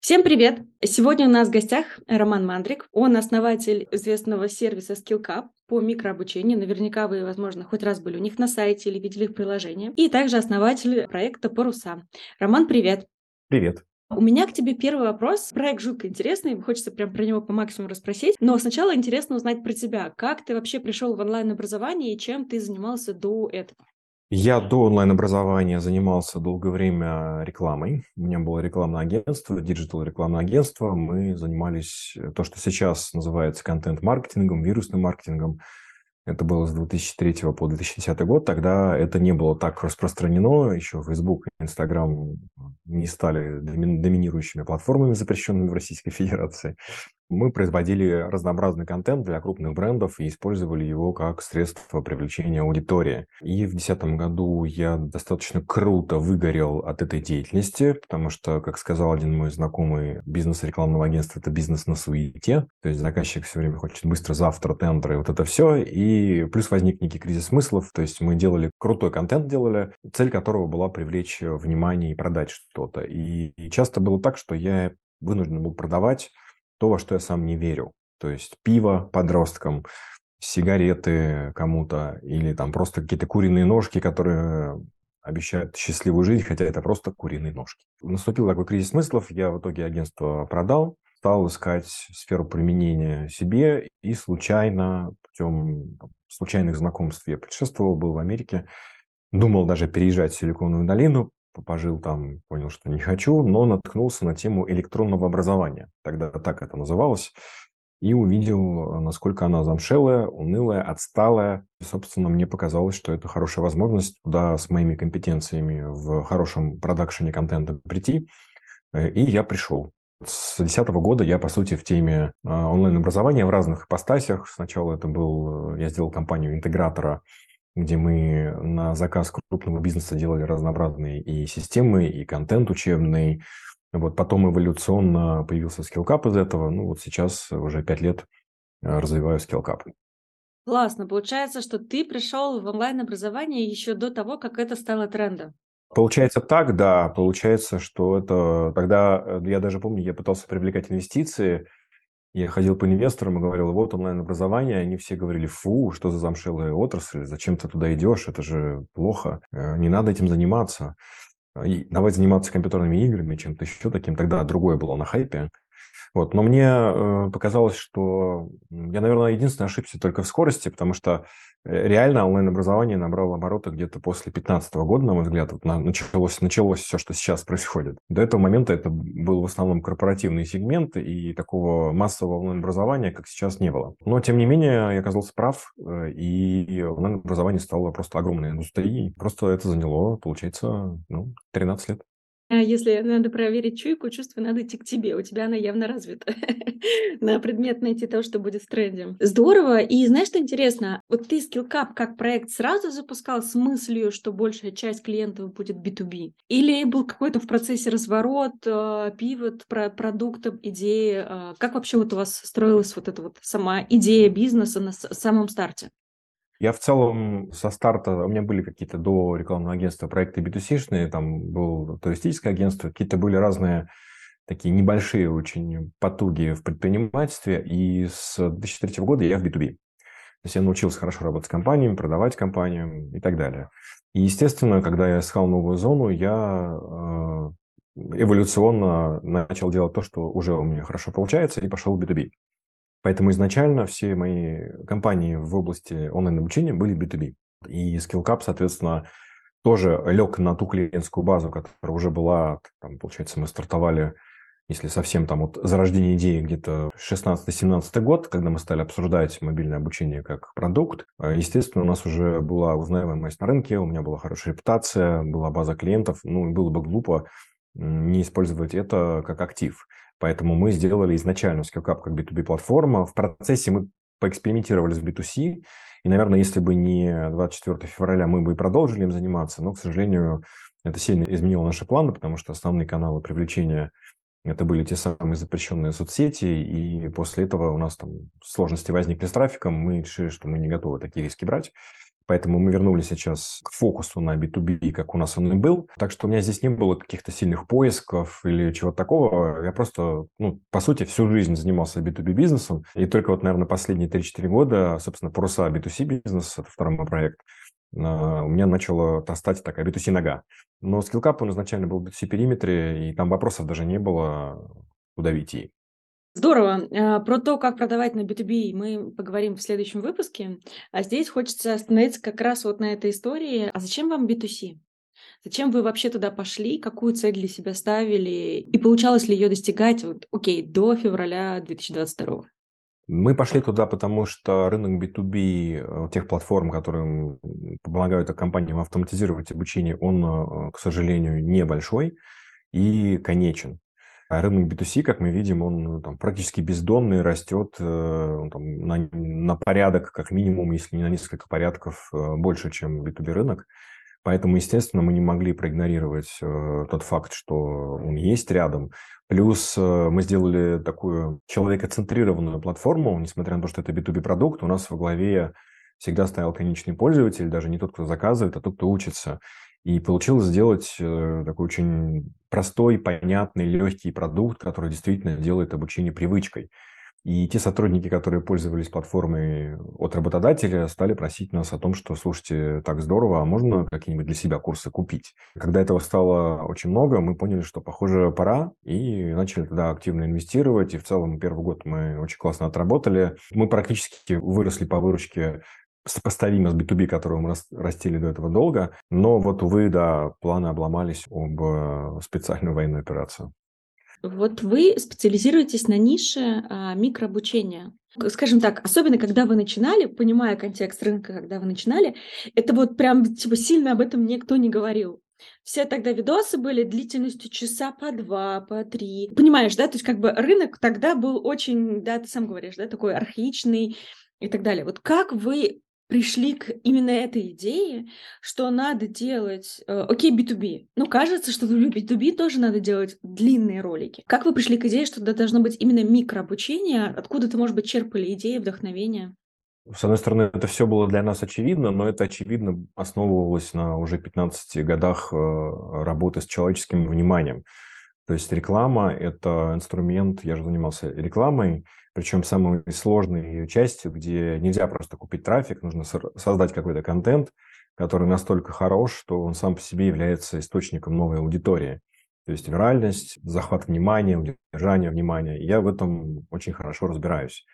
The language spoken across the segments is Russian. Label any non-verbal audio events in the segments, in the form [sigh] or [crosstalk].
Всем привет! Сегодня у нас в гостях Роман Мандрик. Он основатель известного сервиса SkillCup по микрообучению. Наверняка вы, возможно, хоть раз были у них на сайте или видели их приложение. И также основатель проекта Паруса. Роман, привет! Привет! У меня к тебе первый вопрос. Проект жутко интересный, хочется прям про него по максимуму расспросить. Но сначала интересно узнать про тебя. Как ты вообще пришел в онлайн-образование и чем ты занимался до этого? Я до онлайн-образования занимался долгое время рекламой. У меня было рекламное агентство, digital рекламное агентство. Мы занимались э, то, что сейчас называется контент-маркетингом, вирусным маркетингом. Это было с 2003 по 2010 год. Тогда это не было так распространено. Еще Facebook и Instagram не стали доминирующими платформами, запрещенными в Российской Федерации мы производили разнообразный контент для крупных брендов и использовали его как средство привлечения аудитории. И в 2010 году я достаточно круто выгорел от этой деятельности, потому что, как сказал один мой знакомый, бизнес рекламного агентства – это бизнес на суете. То есть заказчик все время хочет быстро завтра тендеры, вот это все. И плюс возник некий кризис смыслов. То есть мы делали крутой контент, делали, цель которого была привлечь внимание и продать что-то. И, и часто было так, что я вынужден был продавать то, во что я сам не верю. То есть пиво подросткам, сигареты кому-то или там просто какие-то куриные ножки, которые обещают счастливую жизнь, хотя это просто куриные ножки. Наступил такой кризис смыслов, я в итоге агентство продал, стал искать сферу применения себе и случайно, путем случайных знакомств я путешествовал, был в Америке, думал даже переезжать в Силиконовую долину, пожил там, понял, что не хочу, но наткнулся на тему электронного образования. Тогда так это называлось. И увидел, насколько она замшелая, унылая, отсталая. И, собственно, мне показалось, что это хорошая возможность туда с моими компетенциями в хорошем продакшене контента прийти. Э, и я пришел. С 2010 года я, по сути, в теме а, онлайн-образования в разных ипостасях. Сначала это был, э, я сделал компанию интегратора где мы на заказ крупного бизнеса делали разнообразные и системы, и контент учебный. Вот потом эволюционно появился SkillCap из этого. Ну вот сейчас уже пять лет э, развиваю SkillCap. Классно. Получается, что ты пришел в онлайн-образование еще до того, как это стало трендом. Получается так, да. Получается, что это... Тогда, э, я даже помню, я пытался привлекать инвестиции – я ходил по инвесторам и говорил, вот онлайн-образование, они все говорили, фу, что за замшелая отрасль, зачем ты туда идешь, это же плохо, э, не надо этим заниматься. И давай заниматься компьютерными играми, чем-то еще таким. Тогда другое было на хайпе. Вот. Но мне э, показалось, что я, наверное, единственный ошибся только в скорости, потому что реально онлайн-образование набрало обороты где-то после 2015 года, на мой взгляд, вот началось, началось все, что сейчас происходит. До этого момента это был в основном корпоративный сегмент, и такого массового онлайн-образования, как сейчас, не было. Но, тем не менее, я оказался прав, э, и онлайн-образование стало просто огромной индустрией. Просто это заняло, получается, ну, 13 лет. А если надо проверить чуйку, чувство, надо идти к тебе. У тебя она явно развита [laughs] на предмет найти то, что будет в тренде. Здорово. И знаешь, что интересно? Вот ты SkillCap как проект сразу запускал с мыслью, что большая часть клиентов будет B2B? Или был какой-то в процессе разворот, э, пивот про продуктов, идеи? Э, как вообще вот у вас строилась вот эта вот сама идея бизнеса на самом старте? Я в целом со старта, у меня были какие-то до рекламного агентства проекты B2C-шные, там было туристическое агентство, какие-то были разные такие небольшие очень потуги в предпринимательстве, и с 2003 года я в B2B. То есть я научился хорошо работать с компаниями, продавать компаниям и так далее. И, естественно, когда я искал новую зону, я э, эволюционно начал делать то, что уже у меня хорошо получается, и пошел в B2B. Поэтому изначально все мои компании в области онлайн-обучения были B2B. И SkillCap, соответственно, тоже лег на ту клиентскую базу, которая уже была, там, получается, мы стартовали, если совсем там вот зарождение идеи где-то 16-17 год, когда мы стали обсуждать мобильное обучение как продукт, э, естественно, у нас уже была узнаваемость на рынке, у меня была хорошая репутация, была база клиентов, ну, было бы глупо не использовать это как актив. Поэтому мы сделали изначально SkillCap как B2B-платформа. В процессе мы поэкспериментировали с B2C. И, наверное, если бы не 24 февраля, мы бы и продолжили им заниматься. Но, к сожалению, это сильно изменило наши планы, потому что основные каналы привлечения это были те самые запрещенные соцсети, и после этого у нас там сложности возникли с трафиком, мы решили, что мы не готовы такие риски брать. Поэтому мы вернулись сейчас к фокусу на B2B, как у нас он и был. Так что у меня здесь не было каких-то сильных поисков или чего-то такого. Я просто, ну, по сути, всю жизнь занимался B2B бизнесом. И только вот, наверное, последние 3-4 года, собственно, Паруса B2C бизнес, это второй мой проект, а, у меня начала стать такая B2C нога. Но скиллкап, он изначально был в B2C периметре, и там вопросов даже не было, куда идти. Здорово. А, про то, как продавать на B2B, мы поговорим в следующем выпуске. А здесь хочется остановиться как раз вот на этой истории. А зачем вам B2C? Зачем вы вообще туда пошли? Какую цель для себя ставили? И получалось ли ее достигать, вот, окей, до февраля 2022? Мы пошли туда, потому что рынок B2B, э, тех платформ, которые помогают компаниям автоматизировать обучение, он, э, к сожалению, небольшой и конечен. А рынок B2C, как мы видим, он ну, там, практически бездонный, растет э, там, на, на порядок, как минимум, если не на несколько порядков э, больше, чем B2B рынок. Поэтому, естественно, мы не могли проигнорировать э, тот факт, что он есть рядом. Плюс мы сделали такую человекоцентрированную платформу, несмотря на то, что это B2B продукт, у нас во главе всегда стоял конечный пользователь, даже не тот, кто заказывает, а тот, кто учится. И получилось сделать э, такой очень простой, понятный, легкий продукт, который действительно делает обучение привычкой. И те сотрудники, которые пользовались платформой от работодателя, стали просить нас о том, что, слушайте, так здорово, а можно какие-нибудь для себя курсы купить? Когда этого стало очень много, мы поняли, что, похоже, пора, и начали туда активно инвестировать. И в целом первый год мы очень классно отработали. Мы практически выросли по выручке сопоставимо с B2B, которого мы растили до этого долго. Но вот, увы, да, планы обломались об э, специальную военную операцию. Вот вы специализируетесь на нише а, микрообучения. Скажем так, особенно когда вы начинали, понимая контекст рынка, когда вы начинали, это вот прям типа сильно об этом никто не говорил. Все тогда видосы были длительностью часа по два, по три. Понимаешь, да? То есть как бы рынок тогда был очень, да, ты сам говоришь, да, такой архаичный и так далее. Вот как вы пришли к именно этой идее, что надо делать, э, окей, B2B. Ну, кажется, что в B2B тоже надо делать длинные ролики. Как вы пришли к идее, что это должно быть именно микрообучение? Откуда-то, может быть, черпали идеи, вдохновение? С одной стороны, это все было для нас очевидно, но это, очевидно, основывалось на уже 15 годах э, работы с человеческим вниманием. То есть реклама – это инструмент, я же занимался рекламой, причем самой сложной ее частью, где нельзя просто купить трафик, нужно создать какой-то контент, который настолько хорош, что он сам по себе является источником новой аудитории. То есть виральность, захват внимания, удержание внимания. Я в этом очень хорошо разбираюсь.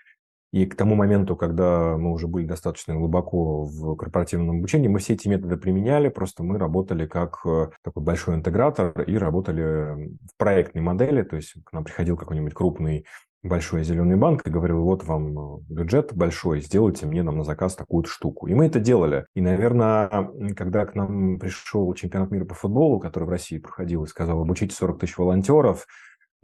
И к тому моменту, когда мы уже были достаточно глубоко в корпоративном обучении, мы все эти методы применяли, просто мы работали как э, такой большой интегратор и работали в проектной модели, то есть к нам приходил какой-нибудь крупный большой зеленый банк и говорил, вот вам э, бюджет большой, сделайте мне нам на заказ такую штуку. И мы это делали. И, наверное, когда к нам пришел чемпионат мира по футболу, который в России проходил, и сказал, обучите 40 тысяч волонтеров,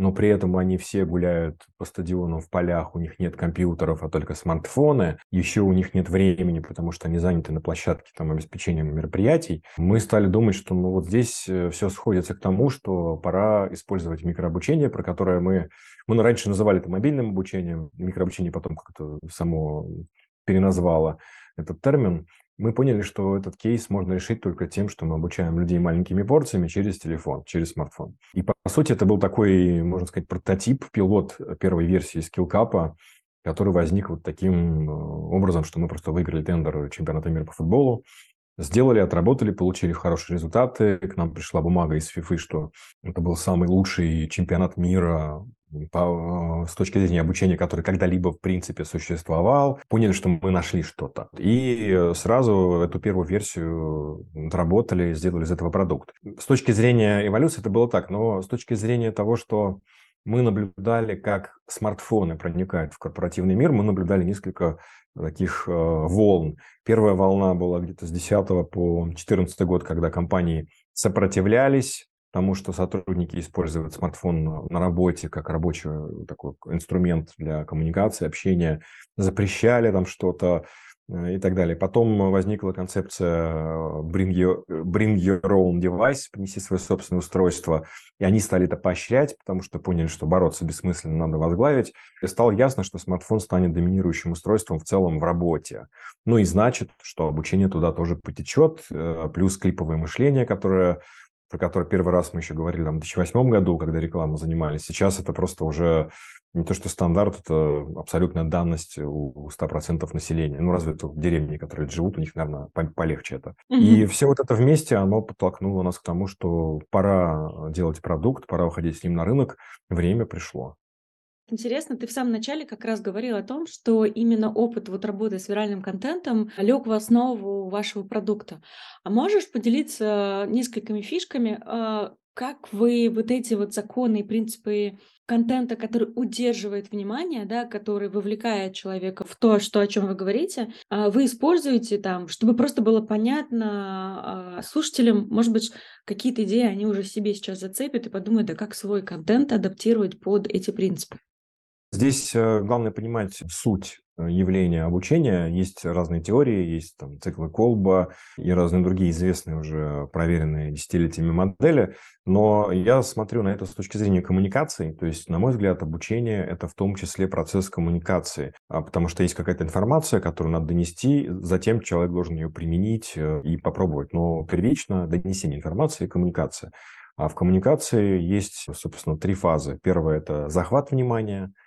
но при этом они все гуляют по стадионам в полях, у них нет компьютеров, а только смартфоны, еще у них нет времени, потому что они заняты на площадке там, обеспечением мероприятий. Мы стали думать, что ну, вот здесь э, все сходится к тому, что пора использовать микрообучение, про которое мы, мы раньше называли это мобильным обучением, микрообучение потом как-то само переназвало этот термин мы поняли, что этот кейс можно решить только тем, что мы обучаем людей маленькими порциями через телефон, через смартфон. И по сути это был такой, можно сказать, прототип, пилот первой версии скиллкапа, который возник вот таким э, образом, что мы просто выиграли тендер чемпионата мира по футболу, сделали, отработали, получили хорошие результаты. К нам пришла бумага из ФИФы, что это был самый лучший чемпионат мира по, с точки зрения обучения, который когда-либо в принципе существовал, поняли, что мы нашли что-то. И сразу эту первую версию отработали, сделали из этого продукт. С точки зрения эволюции это было так, но с точки зрения того, что мы наблюдали, как смартфоны проникают в корпоративный мир, мы наблюдали несколько таких э, волн. Первая волна была где-то с 10 по 14 год, когда компании сопротивлялись тому, что сотрудники используют смартфон на работе как рабочий э, такой инструмент для коммуникации, общения, запрещали там что-то, и так далее. Потом возникла концепция bring your, bring your own device, принеси свое собственное устройство, и они стали это поощрять, потому что поняли, что бороться бессмысленно, надо возглавить. И стало ясно, что смартфон станет доминирующим устройством в целом в работе. Ну и значит, что обучение туда тоже потечет, плюс клиповое мышление, которое про который первый раз мы еще говорили там, в 2008 году, когда рекламу занимались. Сейчас это просто уже не то, что стандарт, это абсолютная данность у 100% населения. Ну, разве это в деревне, которые живут, у них, наверное, полегче это. Угу. И все вот это вместе, оно подтолкнуло нас к тому, что пора делать продукт, пора выходить с ним на рынок, время пришло. Интересно, ты в самом начале как раз говорил о том, что именно опыт вот работы с виральным контентом лег в основу вашего продукта. А можешь поделиться несколькими фишками, а, как вы вот эти вот законы и принципы контента, который удерживает внимание, да, который вовлекает человека в то, что, о чем вы говорите, а, вы используете там, чтобы просто было понятно а, слушателям, может быть, какие-то идеи они уже себе сейчас зацепят и подумают, да как свой контент адаптировать под эти принципы. Здесь э, главное понимать суть э, явления обучения. Есть разные теории, есть там циклы Колба и разные другие известные уже проверенные десятилетиями модели. Но я смотрю на это с точки зрения коммуникации. То есть, на мой взгляд, обучение – это в том числе процесс коммуникации. А потому что есть какая-то информация, которую надо донести, затем человек должен ее применить э, и попробовать. Но первично донесение информации и коммуникация. А в коммуникации есть, собственно, три фазы. Первая – это захват внимания –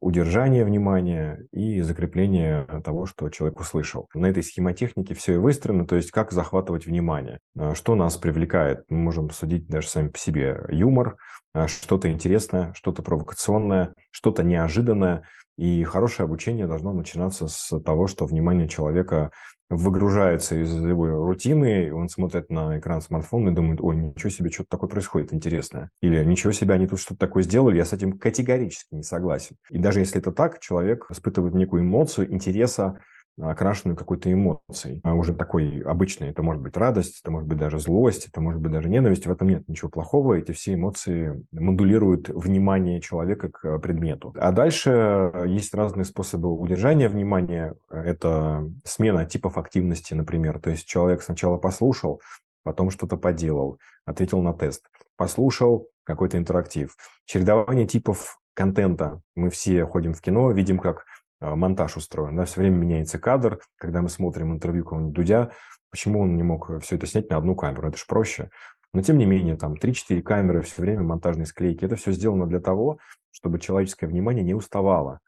удержание внимания и закрепление того, что человек услышал. На этой схемотехнике все и выстроено, то есть как захватывать внимание. А, что нас привлекает? Мы можем судить даже сами по себе. Юмор, а, что-то интересное, что-то провокационное, что-то неожиданное. И хорошее обучение должно начинаться с того, что внимание человека выгружается из его рутины, он смотрит на экран смартфона и думает, ой, ничего себе, что-то такое происходит интересное. Или ничего себе, они тут что-то такое сделали, я с этим категорически не согласен. И даже если это так, человек испытывает некую эмоцию интереса окрашенную какой-то эмоцией, а уже такой обычной. Это может быть радость, это может быть даже злость, это может быть даже ненависть. В этом нет ничего плохого. Эти все эмоции модулируют внимание человека к предмету. А дальше есть разные способы удержания внимания. Это смена типов активности, например. То есть человек сначала послушал, потом что-то поделал, ответил на тест, послушал какой-то интерактив. Чередование типов контента. Мы все ходим в кино, видим, как монтаж устроен. Да, все время меняется кадр. Когда мы смотрим интервью какого-нибудь Дудя, почему он не мог все это снять на одну камеру? Это же проще. Но тем не менее, там 3-4 камеры, все время монтажные склейки. Это все сделано для того, чтобы человеческое внимание не уставало.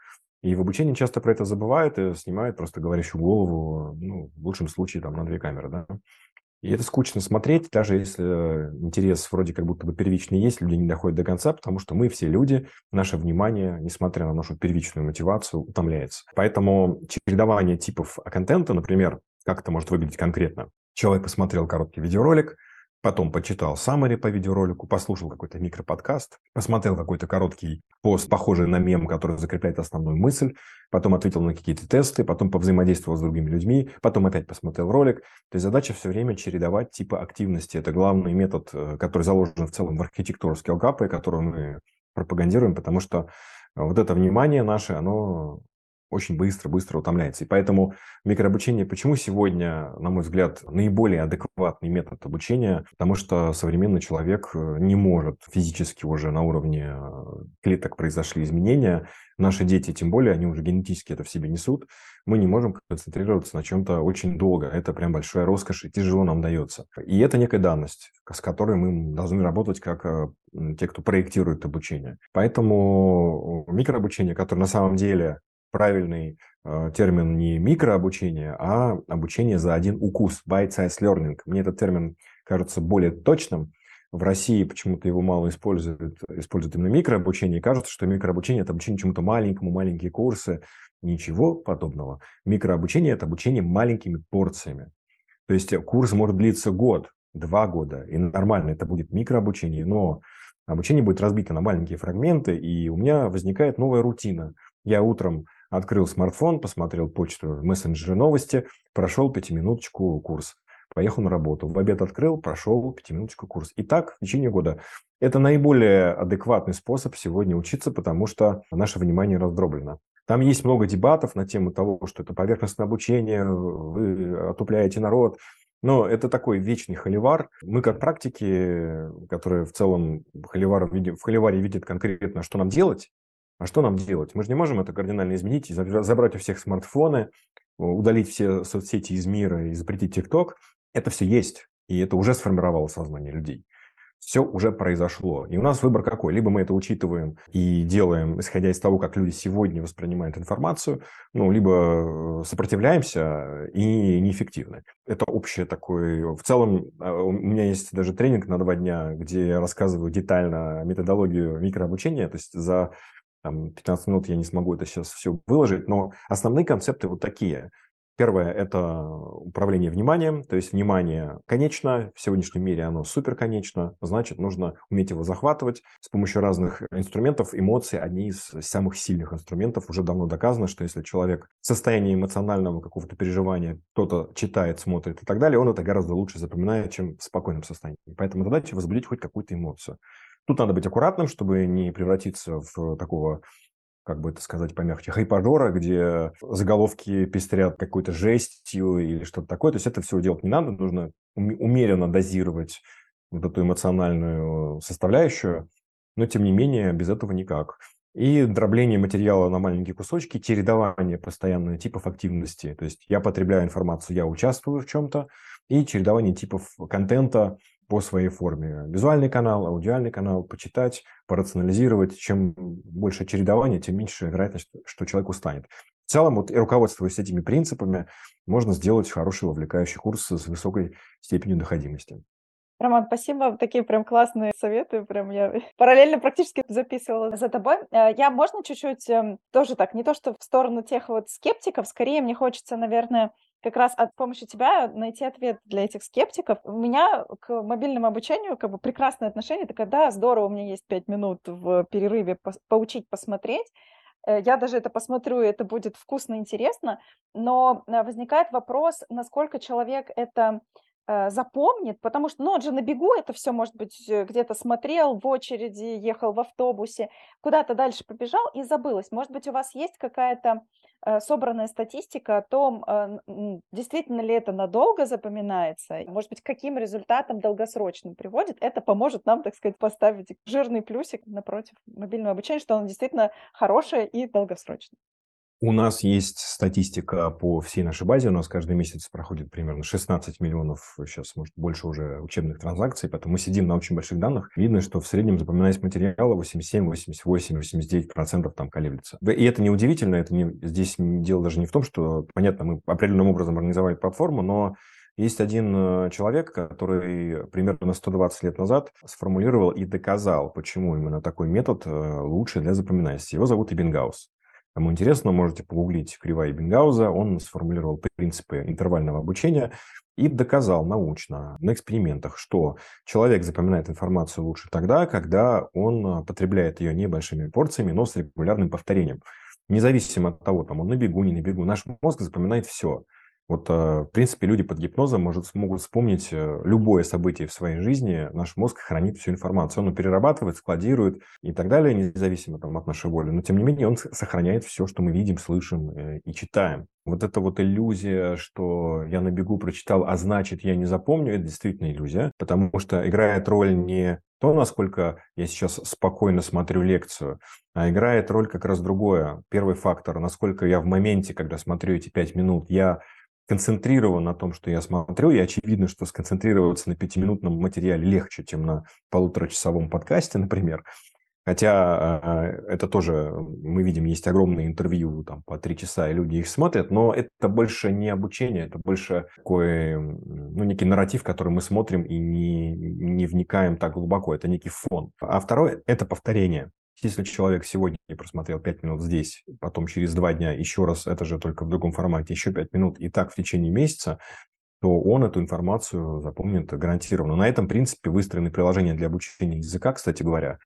И в обучении часто про это забывают и снимают просто говорящую голову, ну, в лучшем случае, там, на две камеры, да. И это скучно смотреть, даже если интерес вроде как будто бы первичный есть, люди не доходят до конца, потому что мы все люди, наше внимание, несмотря на нашу первичную мотивацию, утомляется. Поэтому чередование типов контента, например, как это может выглядеть конкретно. Человек посмотрел короткий видеоролик, Потом почитал саммари по видеоролику, послушал какой-то микроподкаст, посмотрел какой-то короткий пост, похожий на мем, который закрепляет основную мысль, потом ответил на какие-то тесты, потом повзаимодействовал с другими людьми, потом опять посмотрел ролик. То есть задача все время чередовать типы активности. Это главный метод, э, который заложен в целом в архитектуру скиллкапа, которую мы пропагандируем, потому что вот это внимание наше, оно очень быстро-быстро утомляется. И поэтому микрообучение, почему сегодня, на мой взгляд, наиболее адекватный метод обучения? Потому что современный человек э, не может физически уже на уровне э, клеток произошли изменения. Наши дети, тем более, они уже генетически это в себе несут. Мы не можем концентрироваться на чем-то очень долго. Это прям большая роскошь и тяжело нам дается. И это некая данность, с которой мы должны работать как э, те, кто проектирует обучение. Поэтому микрообучение, которое на самом деле правильный э, термин не микрообучение, а обучение за один укус, bite-size learning. Мне этот термин кажется более точным. В России почему-то его мало используют, используют именно микрообучение. Кажется, что микрообучение – это обучение чему-то маленькому, маленькие курсы. Ничего подобного. Микрообучение – это обучение маленькими порциями. То есть курс может длиться год, два года, и нормально это будет микрообучение, но обучение будет разбито на маленькие фрагменты, и у меня возникает новая рутина. Я утром Открыл смартфон, посмотрел почту, мессенджеры новости, прошел пятиминуточку курс. Поехал на работу. В обед открыл, прошел пятиминуточку курс. И так в течение года. Это наиболее адекватный способ сегодня учиться, потому что наше внимание раздроблено. Там есть много дебатов на тему того, что это поверхностное обучение, вы отупляете народ. Но это такой вечный холивар. Мы как практики, которые в целом холивар, в холиваре видят конкретно, что нам делать, а что нам делать? Мы же не можем это кардинально изменить забрать у всех смартфоны, удалить все соцсети из мира и запретить ТикТок. Это все есть, и это уже сформировало сознание людей все уже произошло. И у нас выбор какой? Либо мы это учитываем и делаем, исходя из того, как люди сегодня воспринимают информацию, ну, либо э, сопротивляемся и неэффективны. Это общее такое... В целом, э, у меня есть даже тренинг на два дня, где я рассказываю детально методологию микрообучения, то есть за там, 15 минут я не смогу это сейчас все выложить, но основные концепты вот такие – Первое – это управление вниманием, то есть внимание конечно, в сегодняшнем мире оно супер конечно, значит, нужно уметь его захватывать с помощью разных инструментов. Эмоции – одни из самых сильных инструментов. Уже давно доказано, что если человек в состоянии эмоционального какого-то переживания, кто-то читает, смотрит и так далее, он это гораздо лучше запоминает, чем в спокойном состоянии. Поэтому задача – возбудить хоть какую-то эмоцию. Тут надо быть аккуратным, чтобы не превратиться в такого как бы это сказать помягче, хайпажора, где заголовки пестрят какой-то жестью или что-то такое. То есть это все делать не надо, нужно умеренно дозировать вот эту эмоциональную составляющую, но тем не менее без этого никак. И дробление материала на маленькие кусочки, чередование постоянных типов активности. То есть я потребляю информацию, я участвую в чем-то, и чередование типов контента, по своей форме. Визуальный канал, аудиальный канал, почитать, порационализировать. Чем больше чередования, тем меньше вероятность, что человек устанет. В целом, вот, руководствуясь этими принципами, можно сделать хороший вовлекающий курс с высокой степенью доходимости. Роман, спасибо. Такие прям классные советы. Прям я параллельно практически записывала за тобой. Э, я, можно чуть-чуть эм, тоже так, не то что в сторону тех вот скептиков, скорее мне хочется, наверное, как раз от помощи тебя найти ответ для этих скептиков. У меня к мобильному обучению как бы прекрасное отношение. Это когда здорово, у меня есть пять минут в перерыве поучить, посмотреть. Э, я даже это посмотрю, и это будет вкусно, интересно. Но э, возникает вопрос, насколько человек это запомнит, потому что, ну, он же на бегу это все, может быть, э, где-то смотрел в очереди, ехал в автобусе, куда-то дальше побежал и забылось. Может быть, у вас есть какая-то э, собранная статистика о том, действительно ли это надолго запоминается, может быть, каким результатом долгосрочным приводит. Это поможет нам, так сказать, поставить жирный плюсик напротив мобильного обучения, что оно действительно хорошее и долгосрочное. У нас есть статистика по всей нашей базе. У нас каждый месяц проходит примерно 16 миллионов, сейчас, может, больше уже учебных транзакций, поэтому мы сидим на очень больших данных. Видно, что в среднем запоминаясь материала 87, 88, 89 процентов там колеблется. И это не удивительно, это не, здесь дело даже не в том, что, понятно, мы определенным образом организовали платформу, но есть один э, человек, который примерно 120 лет назад сформулировал и доказал, почему именно такой метод э, лучше для запоминания. Его зовут Эббингаус. Кому интересно, можете погуглить кривая Бенгауза. Он сформулировал принципы интервального обучения и доказал научно на экспериментах, что человек запоминает информацию лучше тогда, когда он а, потребляет ее небольшими порциями, но с регулярным повторением. Независимо от того, там он на бегу, не на бегу, наш мозг запоминает все. Вот, э, в принципе, люди под гипнозом может, могут вспомнить э, любое событие в своей жизни. Наш мозг хранит всю информацию. Он перерабатывает, складирует и так далее, независимо там, от нашей воли. Но, тем не менее, он сохраняет все, что мы видим, слышим э, и читаем. Вот эта вот иллюзия, что я на бегу прочитал, а значит, я не запомню, это действительно иллюзия, потому что играет роль не то, насколько я сейчас спокойно смотрю лекцию, а играет роль как раз другое. Первый фактор, насколько я в моменте, когда смотрю эти пять минут, я концентрирован на том, что я смотрю, и очевидно, что сконцентрироваться на пятиминутном материале легче, чем на полуторачасовом подкасте, например. Хотя а, это тоже, мы видим, есть огромные интервью там, по три часа, и люди их смотрят, но это больше не обучение, это больше такой, ну, некий нарратив, который мы смотрим и не, не вникаем так глубоко, это некий фон. А второе – это повторение. Если человек сегодня просмотрел 5 минут здесь, потом через 2 дня еще раз, это же только в другом формате, еще 5 минут, и так в течение месяца, то он эту информацию запомнит гарантированно. На этом принципе выстроены приложения для обучения языка, кстати говоря.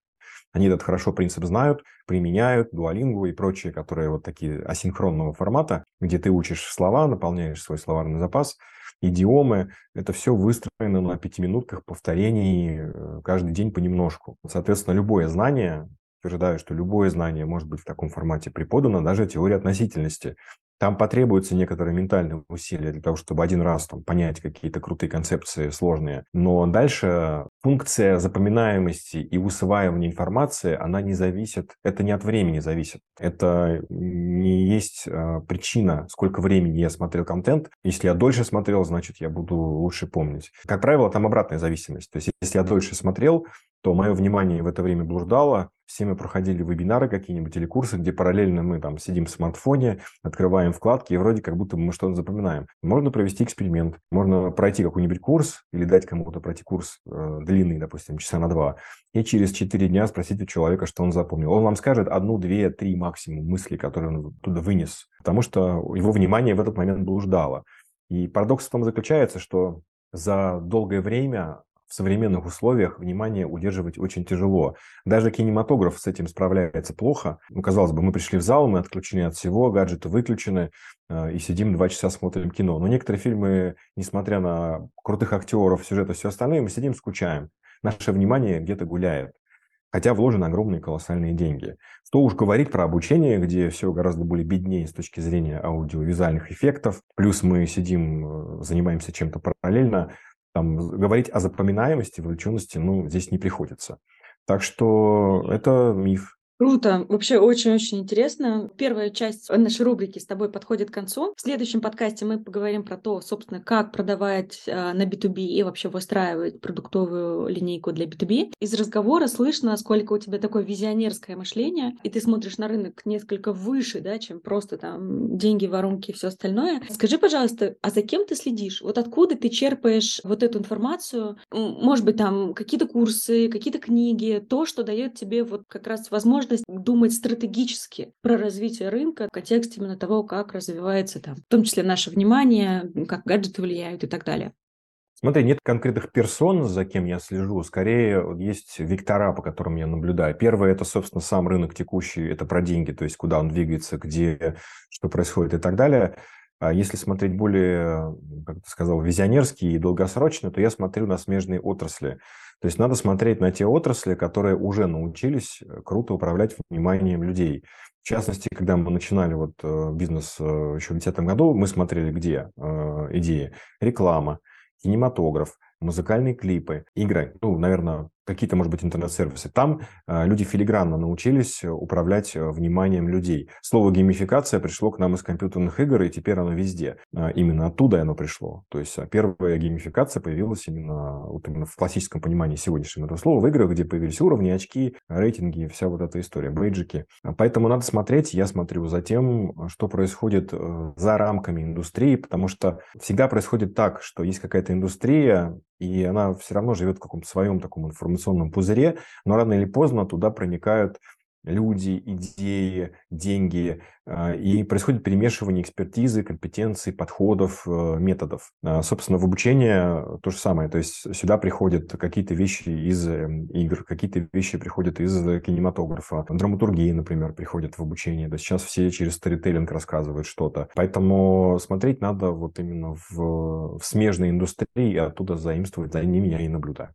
Они этот хорошо принцип знают, применяют, дуалингу и прочие, которые вот такие асинхронного формата, где ты учишь слова, наполняешь свой словарный запас, идиомы. Это все выстроено на пятиминутках повторений э, каждый день понемножку. Соответственно, любое знание утверждаю, что любое знание может быть в таком формате преподано, даже теория относительности. Там потребуются некоторые ментальные усилия для того, чтобы один раз там, понять какие-то крутые концепции сложные. Но дальше функция запоминаемости и усваивания информации, она не зависит, это не от времени зависит. Это не есть э, причина, сколько времени я смотрел контент. Если я дольше смотрел, значит, я буду лучше помнить. Как правило, там обратная зависимость. То есть, если я дольше смотрел, то мое внимание в это время блуждало. Все мы проходили вебинары какие-нибудь или курсы, где параллельно мы там сидим в смартфоне, открываем вкладки и вроде как будто мы что-то запоминаем. Можно провести эксперимент, можно пройти какой-нибудь курс или дать кому-то пройти курс э, длинный, допустим, часа на два, и через 4 дня спросить у человека, что он запомнил. Он вам скажет одну, две, три максимум мысли, которые он туда вынес, потому что его внимание в этот момент блуждало. И парадокс в том заключается, что за долгое время в современных условиях внимание удерживать очень тяжело. Даже кинематограф с этим справляется плохо. Ну, казалось бы, мы пришли в зал, мы отключены от всего, гаджеты выключены, э, и сидим два часа смотрим кино. Но некоторые фильмы, несмотря на крутых актеров, сюжет и все остальное, мы сидим, скучаем. Наше внимание где-то гуляет. Хотя вложены огромные колоссальные деньги. Что уж говорить про обучение, где все гораздо более беднее с точки зрения аудиовизуальных эффектов. Плюс мы сидим, э, занимаемся чем-то параллельно там, говорить о запоминаемости, вовлеченности, ну, здесь не приходится. Так что это миф. Круто, вообще очень-очень интересно. Первая часть нашей рубрики с тобой подходит к концу. В следующем подкасте мы поговорим про то, собственно, как продавать э, на B2B и вообще выстраивать продуктовую линейку для B2B. Из разговора слышно, насколько у тебя такое визионерское мышление, и ты смотришь на рынок несколько выше, да, чем просто там деньги, воронки и все остальное. Скажи, пожалуйста, а за кем ты следишь? Вот откуда ты черпаешь вот эту информацию? Может быть, там какие-то курсы, какие-то книги, то, что дает тебе вот как раз возможность возможность думать стратегически про развитие рынка в контексте именно того, как развивается там, в том числе наше внимание, как гаджеты влияют и так далее. Смотри, нет конкретных персон, за кем я слежу. Скорее, есть вектора, по которым я наблюдаю. Первое – это, собственно, сам рынок текущий, это про деньги, то есть куда он двигается, где, что происходит и так далее. А если смотреть более, как ты сказал, визионерски и долгосрочно, то я смотрю на смежные отрасли. То есть надо смотреть на те отрасли, которые уже научились э, круто управлять вниманием людей. В частности, когда мы начинали вот э, бизнес э, еще в 2010 году, мы смотрели где идеи? Реклама, кинематограф, музыкальные клипы, игры, ну, наверное, какие-то, может быть, интернет-сервисы. Там э, люди филигранно научились э, управлять э, вниманием людей. Слово геймификация пришло к нам из компьютерных игр, и теперь оно везде. Э, именно оттуда оно пришло. То есть первая геймификация появилась именно, вот именно в классическом понимании сегодняшнего этого слова в играх, где появились уровни, очки, рейтинги, вся вот эта история, бейджики. Поэтому надо смотреть, я смотрю за тем, что происходит за рамками индустрии, потому что всегда происходит так, что есть какая-то индустрия, и она все равно живет в каком-то своем таком информационном пузыре, но рано или поздно туда проникают люди, идеи, деньги, а, и происходит перемешивание экспертизы, компетенций, подходов, э, методов. А, собственно, в обучение то же самое, то есть сюда приходят какие-то вещи из эм, игр, какие-то вещи приходят из кинематографа, драматургии, например, приходят в обучение, да сейчас все через сторителлинг рассказывают что-то. Поэтому смотреть надо вот именно в, в смежной индустрии, и оттуда заимствовать, за ними я и наблюдаю.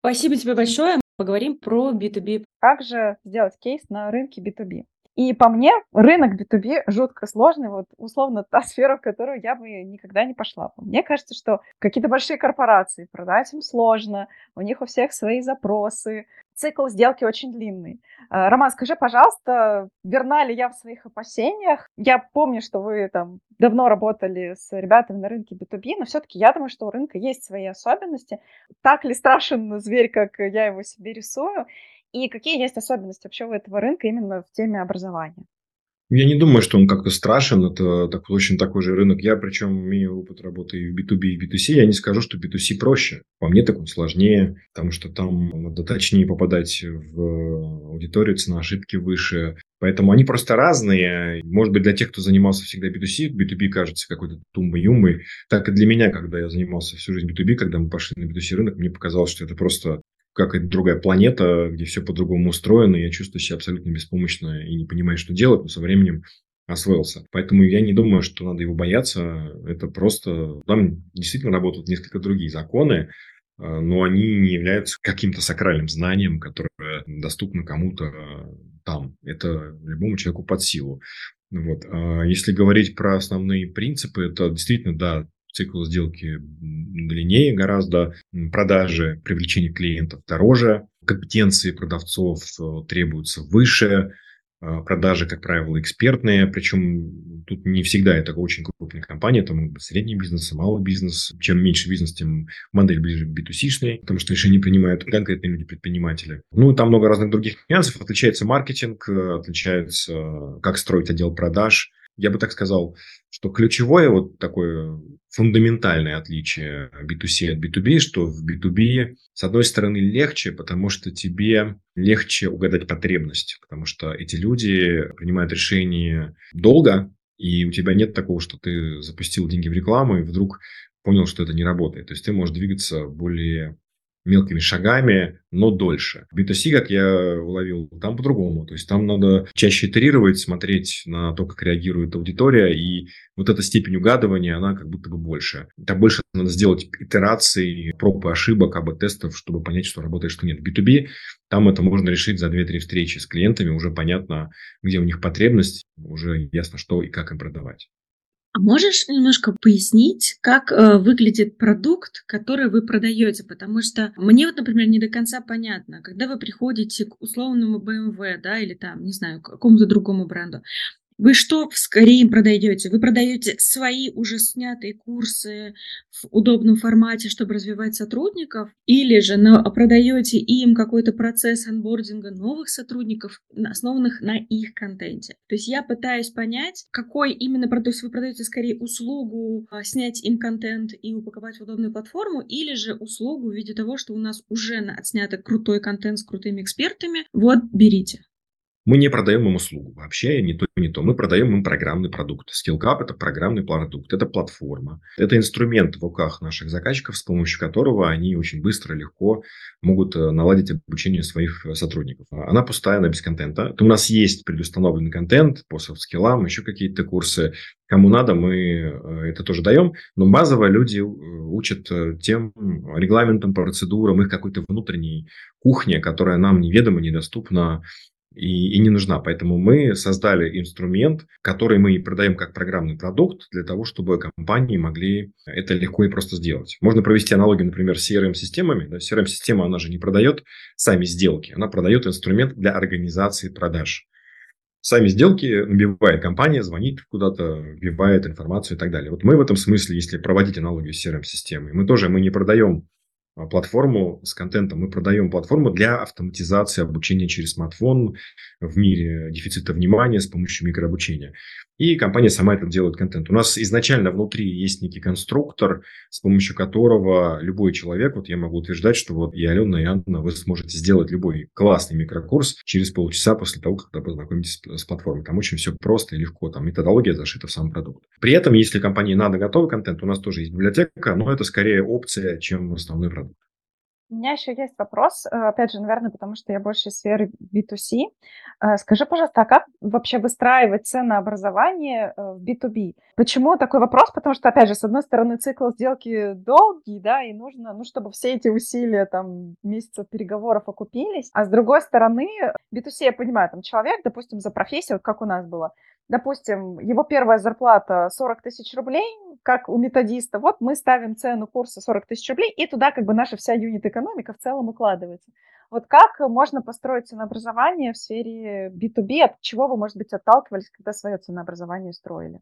Спасибо тебе большое. Поговорим про B2B. Как же сделать кейс на рынке B2B? И по мне, рынок B2B жутко сложный, вот условно та [laughs] сфера, в которую я бы никогда не пошла. Мне кажется, что какие-то большие корпорации, продать им сложно, у них у всех свои запросы, цикл сделки очень длинный. А, Роман, скажи, пожалуйста, верна ли я в своих опасениях? Я помню, что вы там давно работали с ребятами на рынке B2B, но все-таки я думаю, что у рынка есть свои особенности. Так ли страшен зверь, как я его себе рисую? И какие есть особенности вообще у этого рынка именно в теме образования? Я не думаю, что он как-то страшен. Это так, очень такой же рынок. Я, причем, имею опыт работы и в B2B, и в B2C. Я не скажу, что B2C проще. По мне так он сложнее, потому что там надо точнее попадать в аудиторию, цена ошибки выше. Поэтому они просто разные. Может быть, для тех, кто занимался всегда B2C, B2B кажется какой-то тумбой-юмбой. Так и для меня, когда я занимался всю жизнь B2B, когда мы пошли на B2C рынок, мне показалось, что это просто какая-то другая планета, где все по-другому устроено, я чувствую себя абсолютно беспомощно и не понимаю, что делать, но со временем освоился. Поэтому я не думаю, что надо его бояться. Это просто... Там действительно работают несколько другие законы. но они не являются каким-то сакральным знанием, которое доступно кому-то там. Это любому человеку под силу. Вот. А если говорить про основные принципы, это действительно, да, цикл сделки длиннее гораздо, продажи, привлечение клиентов дороже, компетенции продавцов э, требуются выше, а, продажи, как правило, экспертные, причем тут не всегда это очень крупная компания, это могут быть средний бизнес, малый бизнес. Чем меньше бизнес, тем модель ближе к B2C, потому что решения принимают конкретные люди-предприниматели. Ну, там много разных других нюансов. Отличается маркетинг, отличается, как строить отдел продаж, я бы так сказал, что ключевое вот такое фундаментальное отличие B2C от B2B, что в B2B, с одной стороны, легче, потому что тебе легче угадать потребность, потому что эти люди принимают решения долго, и у тебя нет такого, что ты запустил деньги в рекламу и вдруг понял, что это не работает. То есть ты можешь двигаться более мелкими шагами, но дольше. B2C, как я уловил, там по-другому. То есть там надо чаще итерировать, смотреть на то, как реагирует аудитория, и вот эта степень угадывания, она как будто бы больше. Там больше надо сделать итераций, проб и ошибок, об тестов, чтобы понять, что работает, что нет. B2B, там это можно решить за 2-3 встречи с клиентами, уже понятно, где у них потребность, уже ясно, что и как им продавать. А можешь немножко пояснить, как э, выглядит продукт, который вы продаете? Потому что мне вот, например, не до конца понятно, когда вы приходите к условному BMW, да, или там, не знаю, к какому-то другому бренду, вы что скорее продаете? Вы продаете свои уже снятые курсы в удобном формате, чтобы развивать сотрудников, или же на, продаете им какой-то процесс анбординга новых сотрудников, основанных на их контенте. То есть я пытаюсь понять, какой именно продукт, то есть вы продаете скорее услугу а, снять им контент и упаковать в удобную платформу, или же услугу в виде того, что у нас уже отснято крутой контент с крутыми экспертами, вот берите. Мы не продаем им услугу вообще, не то, не то. Мы продаем им программный продукт. SkillCap – это программный продукт, это платформа. Это инструмент в руках наших заказчиков, с помощью которого они очень быстро, легко могут э, наладить обучение своих э, сотрудников. Она пустая, она без контента. У нас есть предустановленный контент по софт-скиллам, еще какие-то курсы. Кому надо, мы э, это тоже даем. Но базово люди учат тем регламентам, процедурам, их какой-то внутренней кухне, которая нам неведома, недоступна и, и не нужна. Поэтому мы создали инструмент, который мы продаем как программный продукт для того, чтобы компании могли это легко и просто сделать. Можно провести аналогию, например, с CRM-системами. Да, CRM-система, она же не продает сами сделки, она продает инструмент для организации продаж. Сами сделки набивает компания, звонит куда-то, вбивает информацию и так далее. Вот мы в этом смысле, если проводить аналогию с CRM-системой, мы тоже мы не продаем платформу с контентом. Мы продаем платформу для автоматизации обучения через смартфон в мире дефицита внимания с помощью микрообучения. И компания сама это делает контент. У нас изначально внутри есть некий конструктор, с помощью которого любой человек, вот я могу утверждать, что вот и Алена, и Анна, вы сможете сделать любой классный микрокурс через полчаса после того, когда познакомитесь с платформой. Там очень все просто и легко, там методология зашита в сам продукт. При этом, если компании надо готовый контент, у нас тоже есть библиотека, но это скорее опция, чем основной продукт. У меня еще есть вопрос, э, опять же, наверное, потому что я больше из сферы B2C. Э, скажи, пожалуйста, а как вообще выстраивать ценообразование э, в B2B? Почему такой вопрос? Потому что, опять же, с одной стороны, цикл сделки долгий, да, и нужно, ну, чтобы все эти усилия, там, месяцев переговоров окупились. А с другой стороны, B2C, я понимаю, там, человек, допустим, за профессию, вот как у нас было, допустим, его первая зарплата 40 тысяч рублей, как у методиста, вот мы ставим цену курса 40 тысяч рублей, и туда как бы наша вся юнит-экономика в целом укладывается. Вот как можно построить ценообразование в сфере B2B, от чего вы, может быть, отталкивались, когда свое ценообразование строили?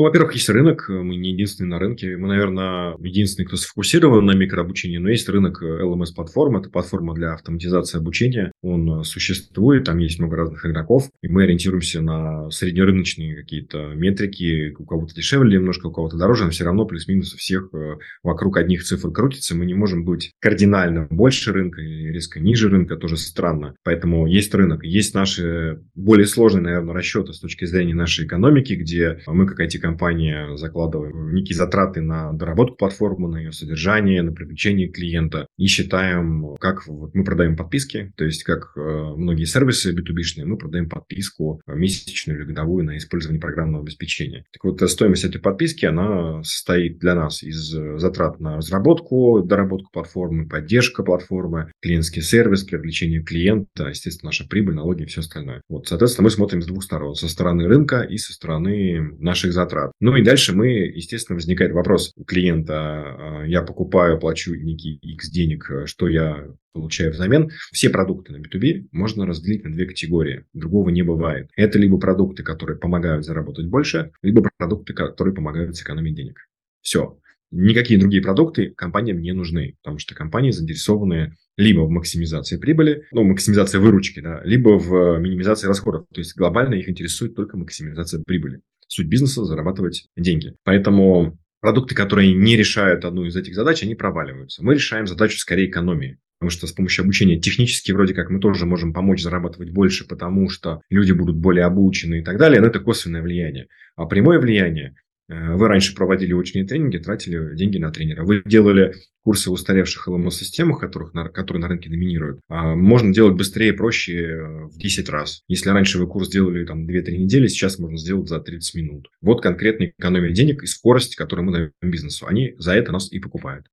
Ну, во-первых, есть рынок, мы не единственные на рынке. Мы, наверное, единственные, кто сфокусирован на микрообучении, но есть рынок LMS-платформ, это платформа для автоматизации обучения. Он существует, там есть много разных игроков, и мы ориентируемся на среднерыночные какие-то метрики. У кого-то дешевле немножко, у кого-то дороже, но все равно плюс-минус у всех э, вокруг одних цифр крутится. Мы не можем быть кардинально больше рынка или резко ниже рынка, тоже странно. Поэтому есть рынок. Есть наши более сложные, наверное, расчеты с точки зрения нашей экономики, где мы как IT компания закладываем некие затраты на доработку платформы, на ее содержание, на привлечение клиента и считаем, как вот мы продаем подписки, то есть как э, многие сервисы B2B-шные, мы продаем подписку месячную или годовую на использование программного обеспечения. Так вот, стоимость этой подписки, она состоит для нас из затрат на разработку, доработку платформы, поддержка платформы, клиентский сервис, привлечение клиента, естественно, наша прибыль, налоги и все остальное. Вот, соответственно, мы смотрим с двух сторон. Со стороны рынка и со стороны наших затрат. Ну и дальше мы, естественно, возникает вопрос у клиента. А, я покупаю, плачу некий X денег, что я получаю взамен. Все продукты на B2B можно разделить на две категории. Другого не бывает. Это либо продукты, которые помогают заработать больше, либо продукты, которые помогают сэкономить денег. Все. Никакие другие продукты компаниям не нужны, потому что компании заинтересованы либо в максимизации прибыли, ну, максимизации выручки, да, либо в минимизации расходов. То есть глобально их интересует только максимизация прибыли. Суть бизнеса – зарабатывать деньги. Поэтому продукты, которые не решают одну из этих задач, они проваливаются. Мы решаем задачу скорее экономии. Потому что с помощью обучения технически вроде как мы тоже можем помочь зарабатывать больше, потому что люди будут более обучены и так далее. Но это косвенное влияние. А прямое влияние вы раньше проводили очные тренинги, тратили деньги на тренера. Вы делали курсы в устаревших LMS-системах, которых, которые на рынке доминируют. А можно делать быстрее, проще э, в 10 раз. Если раньше вы курс делали там 2-3 недели, сейчас можно сделать за 30 минут. Вот конкретная экономия денег и скорость, которую мы даем бизнесу. Они за это нас и покупают.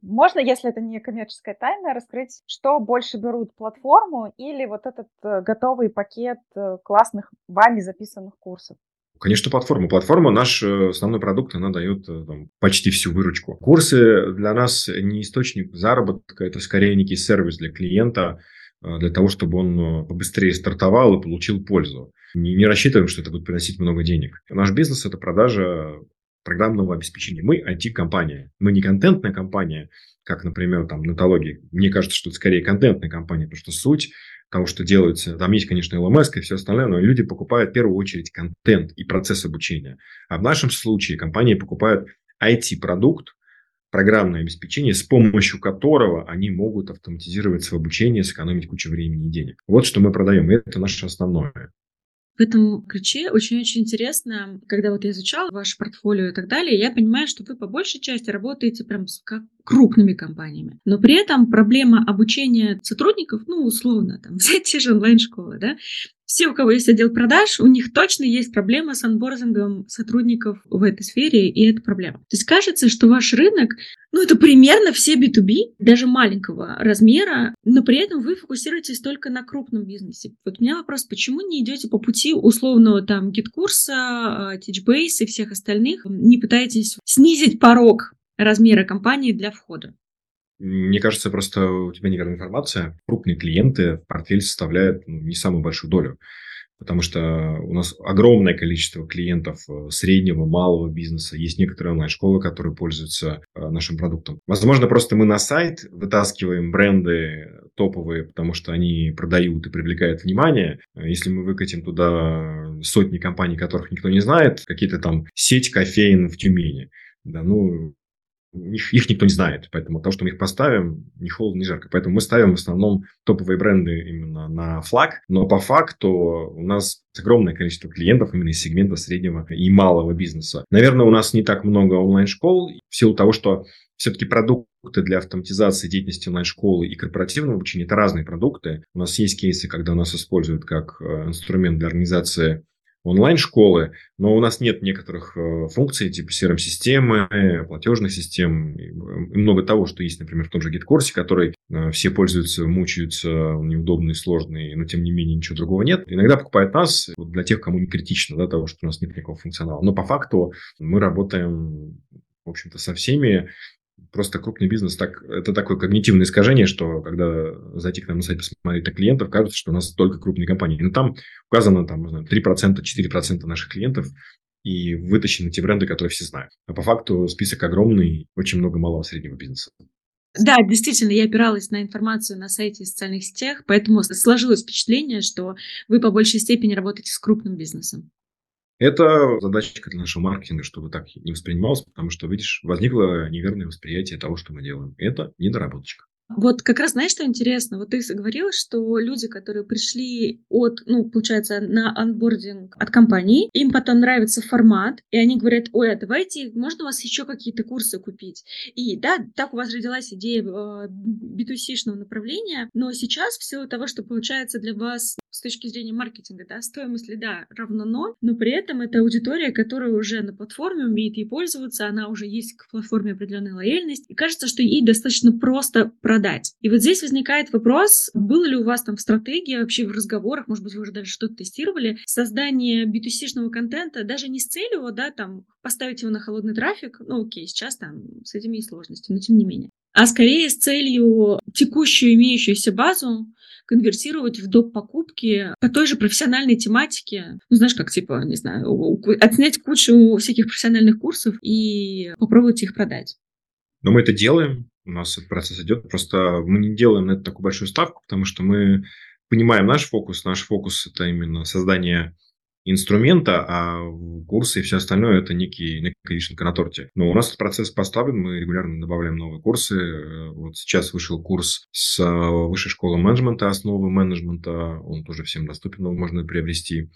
Можно, если это не коммерческая тайна, раскрыть, что больше берут, платформу или вот этот э, готовый пакет классных вами записанных курсов? Конечно, платформа. Платформа наш э, основной продукт, она дает э, там, почти всю выручку. Курсы для нас не источник заработка, это скорее некий сервис для клиента, э, для того, чтобы он побыстрее стартовал и получил пользу. Не, не рассчитываем, что это будет приносить много денег. Наш бизнес – это продажа программного обеспечения. Мы IT-компания. Мы не контентная компания, как, например, там, Натологии. Мне кажется, что это скорее контентная компания, потому что суть того, что делается. Там есть, конечно, LMS и все остальное, но люди покупают в первую очередь контент и процесс обучения. А в нашем случае компании покупают IT-продукт, программное обеспечение, с помощью которого они могут автоматизировать свое обучение, сэкономить кучу времени и денег. Вот что мы продаем, и это наше основное. В этом ключе очень-очень интересно, когда вот я изучала ваше портфолио и так далее, я понимаю, что вы по большей части работаете прям с как крупными компаниями. Но при этом проблема обучения сотрудников, ну, условно, там, [laughs] взять те же онлайн-школы, да, все, у кого есть отдел продаж, у них точно есть проблема с онбордингом сотрудников в этой сфере, и это проблема. То есть кажется, что ваш рынок, ну, это примерно все B2B, даже маленького размера, но при этом вы фокусируетесь только на крупном бизнесе. Вот у меня вопрос, почему не идете по пути условного там GetCourse а, Teachbase и всех остальных, не пытаетесь снизить порог размера компании для входа? Мне кажется, просто у тебя неверная информация. Крупные клиенты в портфель составляют ну, не самую большую долю. Потому что у нас огромное количество клиентов э, среднего, малого бизнеса. Есть некоторые онлайн-школы, которые пользуются э, нашим продуктом. Возможно, просто мы на сайт вытаскиваем бренды топовые, потому что они продают и привлекают внимание. Если мы выкатим туда сотни компаний, которых никто не знает, какие-то там сеть кофеин в Тюмени, да, ну, их, их никто не знает, поэтому то, что мы их поставим, ни холодно, ни жарко. Поэтому мы ставим в основном топовые бренды именно на флаг, но по факту у нас огромное количество клиентов именно из сегмента среднего и малого бизнеса. Наверное, у нас не так много онлайн-школ в силу того, что все-таки продукты для автоматизации деятельности онлайн-школы и корпоративного обучения – это разные продукты. У нас есть кейсы, когда нас используют как э, инструмент для организации онлайн-школы, но у нас нет некоторых э, функций типа CRM-системы, платежных систем и много того, что есть, например, в том же GitKourse, который э, все пользуются, мучаются, неудобный, сложный, но тем не менее ничего другого нет. Иногда покупают нас для тех, кому не критично, да, того, что у нас нет никакого функционала. Но по факту мы работаем в общем-то, со всеми просто крупный бизнес, так, это такое когнитивное искажение, что когда зайти к нам на сайт посмотреть на клиентов, кажется, что у нас только крупные компании. Но там указано там, знаю, 3%, 4% наших клиентов и вытащены те бренды, которые все знают. А по факту список огромный, очень много малого среднего бизнеса. Да, действительно, я опиралась на информацию на сайте социальных сетях, поэтому сложилось впечатление, что вы по большей степени работаете с крупным бизнесом. Это задачка для нашего маркетинга, чтобы так не воспринималось, потому что, видишь, возникло неверное восприятие того, что мы делаем. Это недоработочка. Вот как раз знаешь, что интересно? Вот ты говорила, что люди, которые пришли от, ну, получается, на анбординг от компании, им потом нравится формат, и они говорят, ой, а давайте, можно у вас еще какие-то курсы купить? И да, так у вас родилась идея B2C-шного э, направления, но сейчас в силу того, что получается для вас с точки зрения маркетинга, да, стоимость лида равна ноль, но при этом это аудитория, которая уже на платформе умеет ей пользоваться, она уже есть к платформе определенная лояльность, и кажется, что ей достаточно просто продать. И вот здесь возникает вопрос, было ли у вас там в стратегии, вообще в разговорах, может быть, вы уже даже что-то тестировали, создание B2C-шного контента даже не с целью, да, там, поставить его на холодный трафик, ну, окей, сейчас там с этим есть сложности, но тем не менее, а скорее с целью текущую имеющуюся базу конвертировать в доп. покупки по той же профессиональной тематике. Ну, знаешь, как, типа, не знаю, отснять кучу всяких профессиональных курсов и попробовать их продать. Но мы это делаем, у нас этот процесс идет, просто мы не делаем на это такую большую ставку, потому что мы понимаем наш фокус. Наш фокус – это именно создание инструмента, а курсы и все остальное – это некий, некий вишенка на торте. Но у нас этот процесс поставлен, мы регулярно добавляем новые курсы. Вот сейчас вышел курс с Высшей школы менеджмента, основы менеджмента, он тоже всем доступен, его можно приобрести.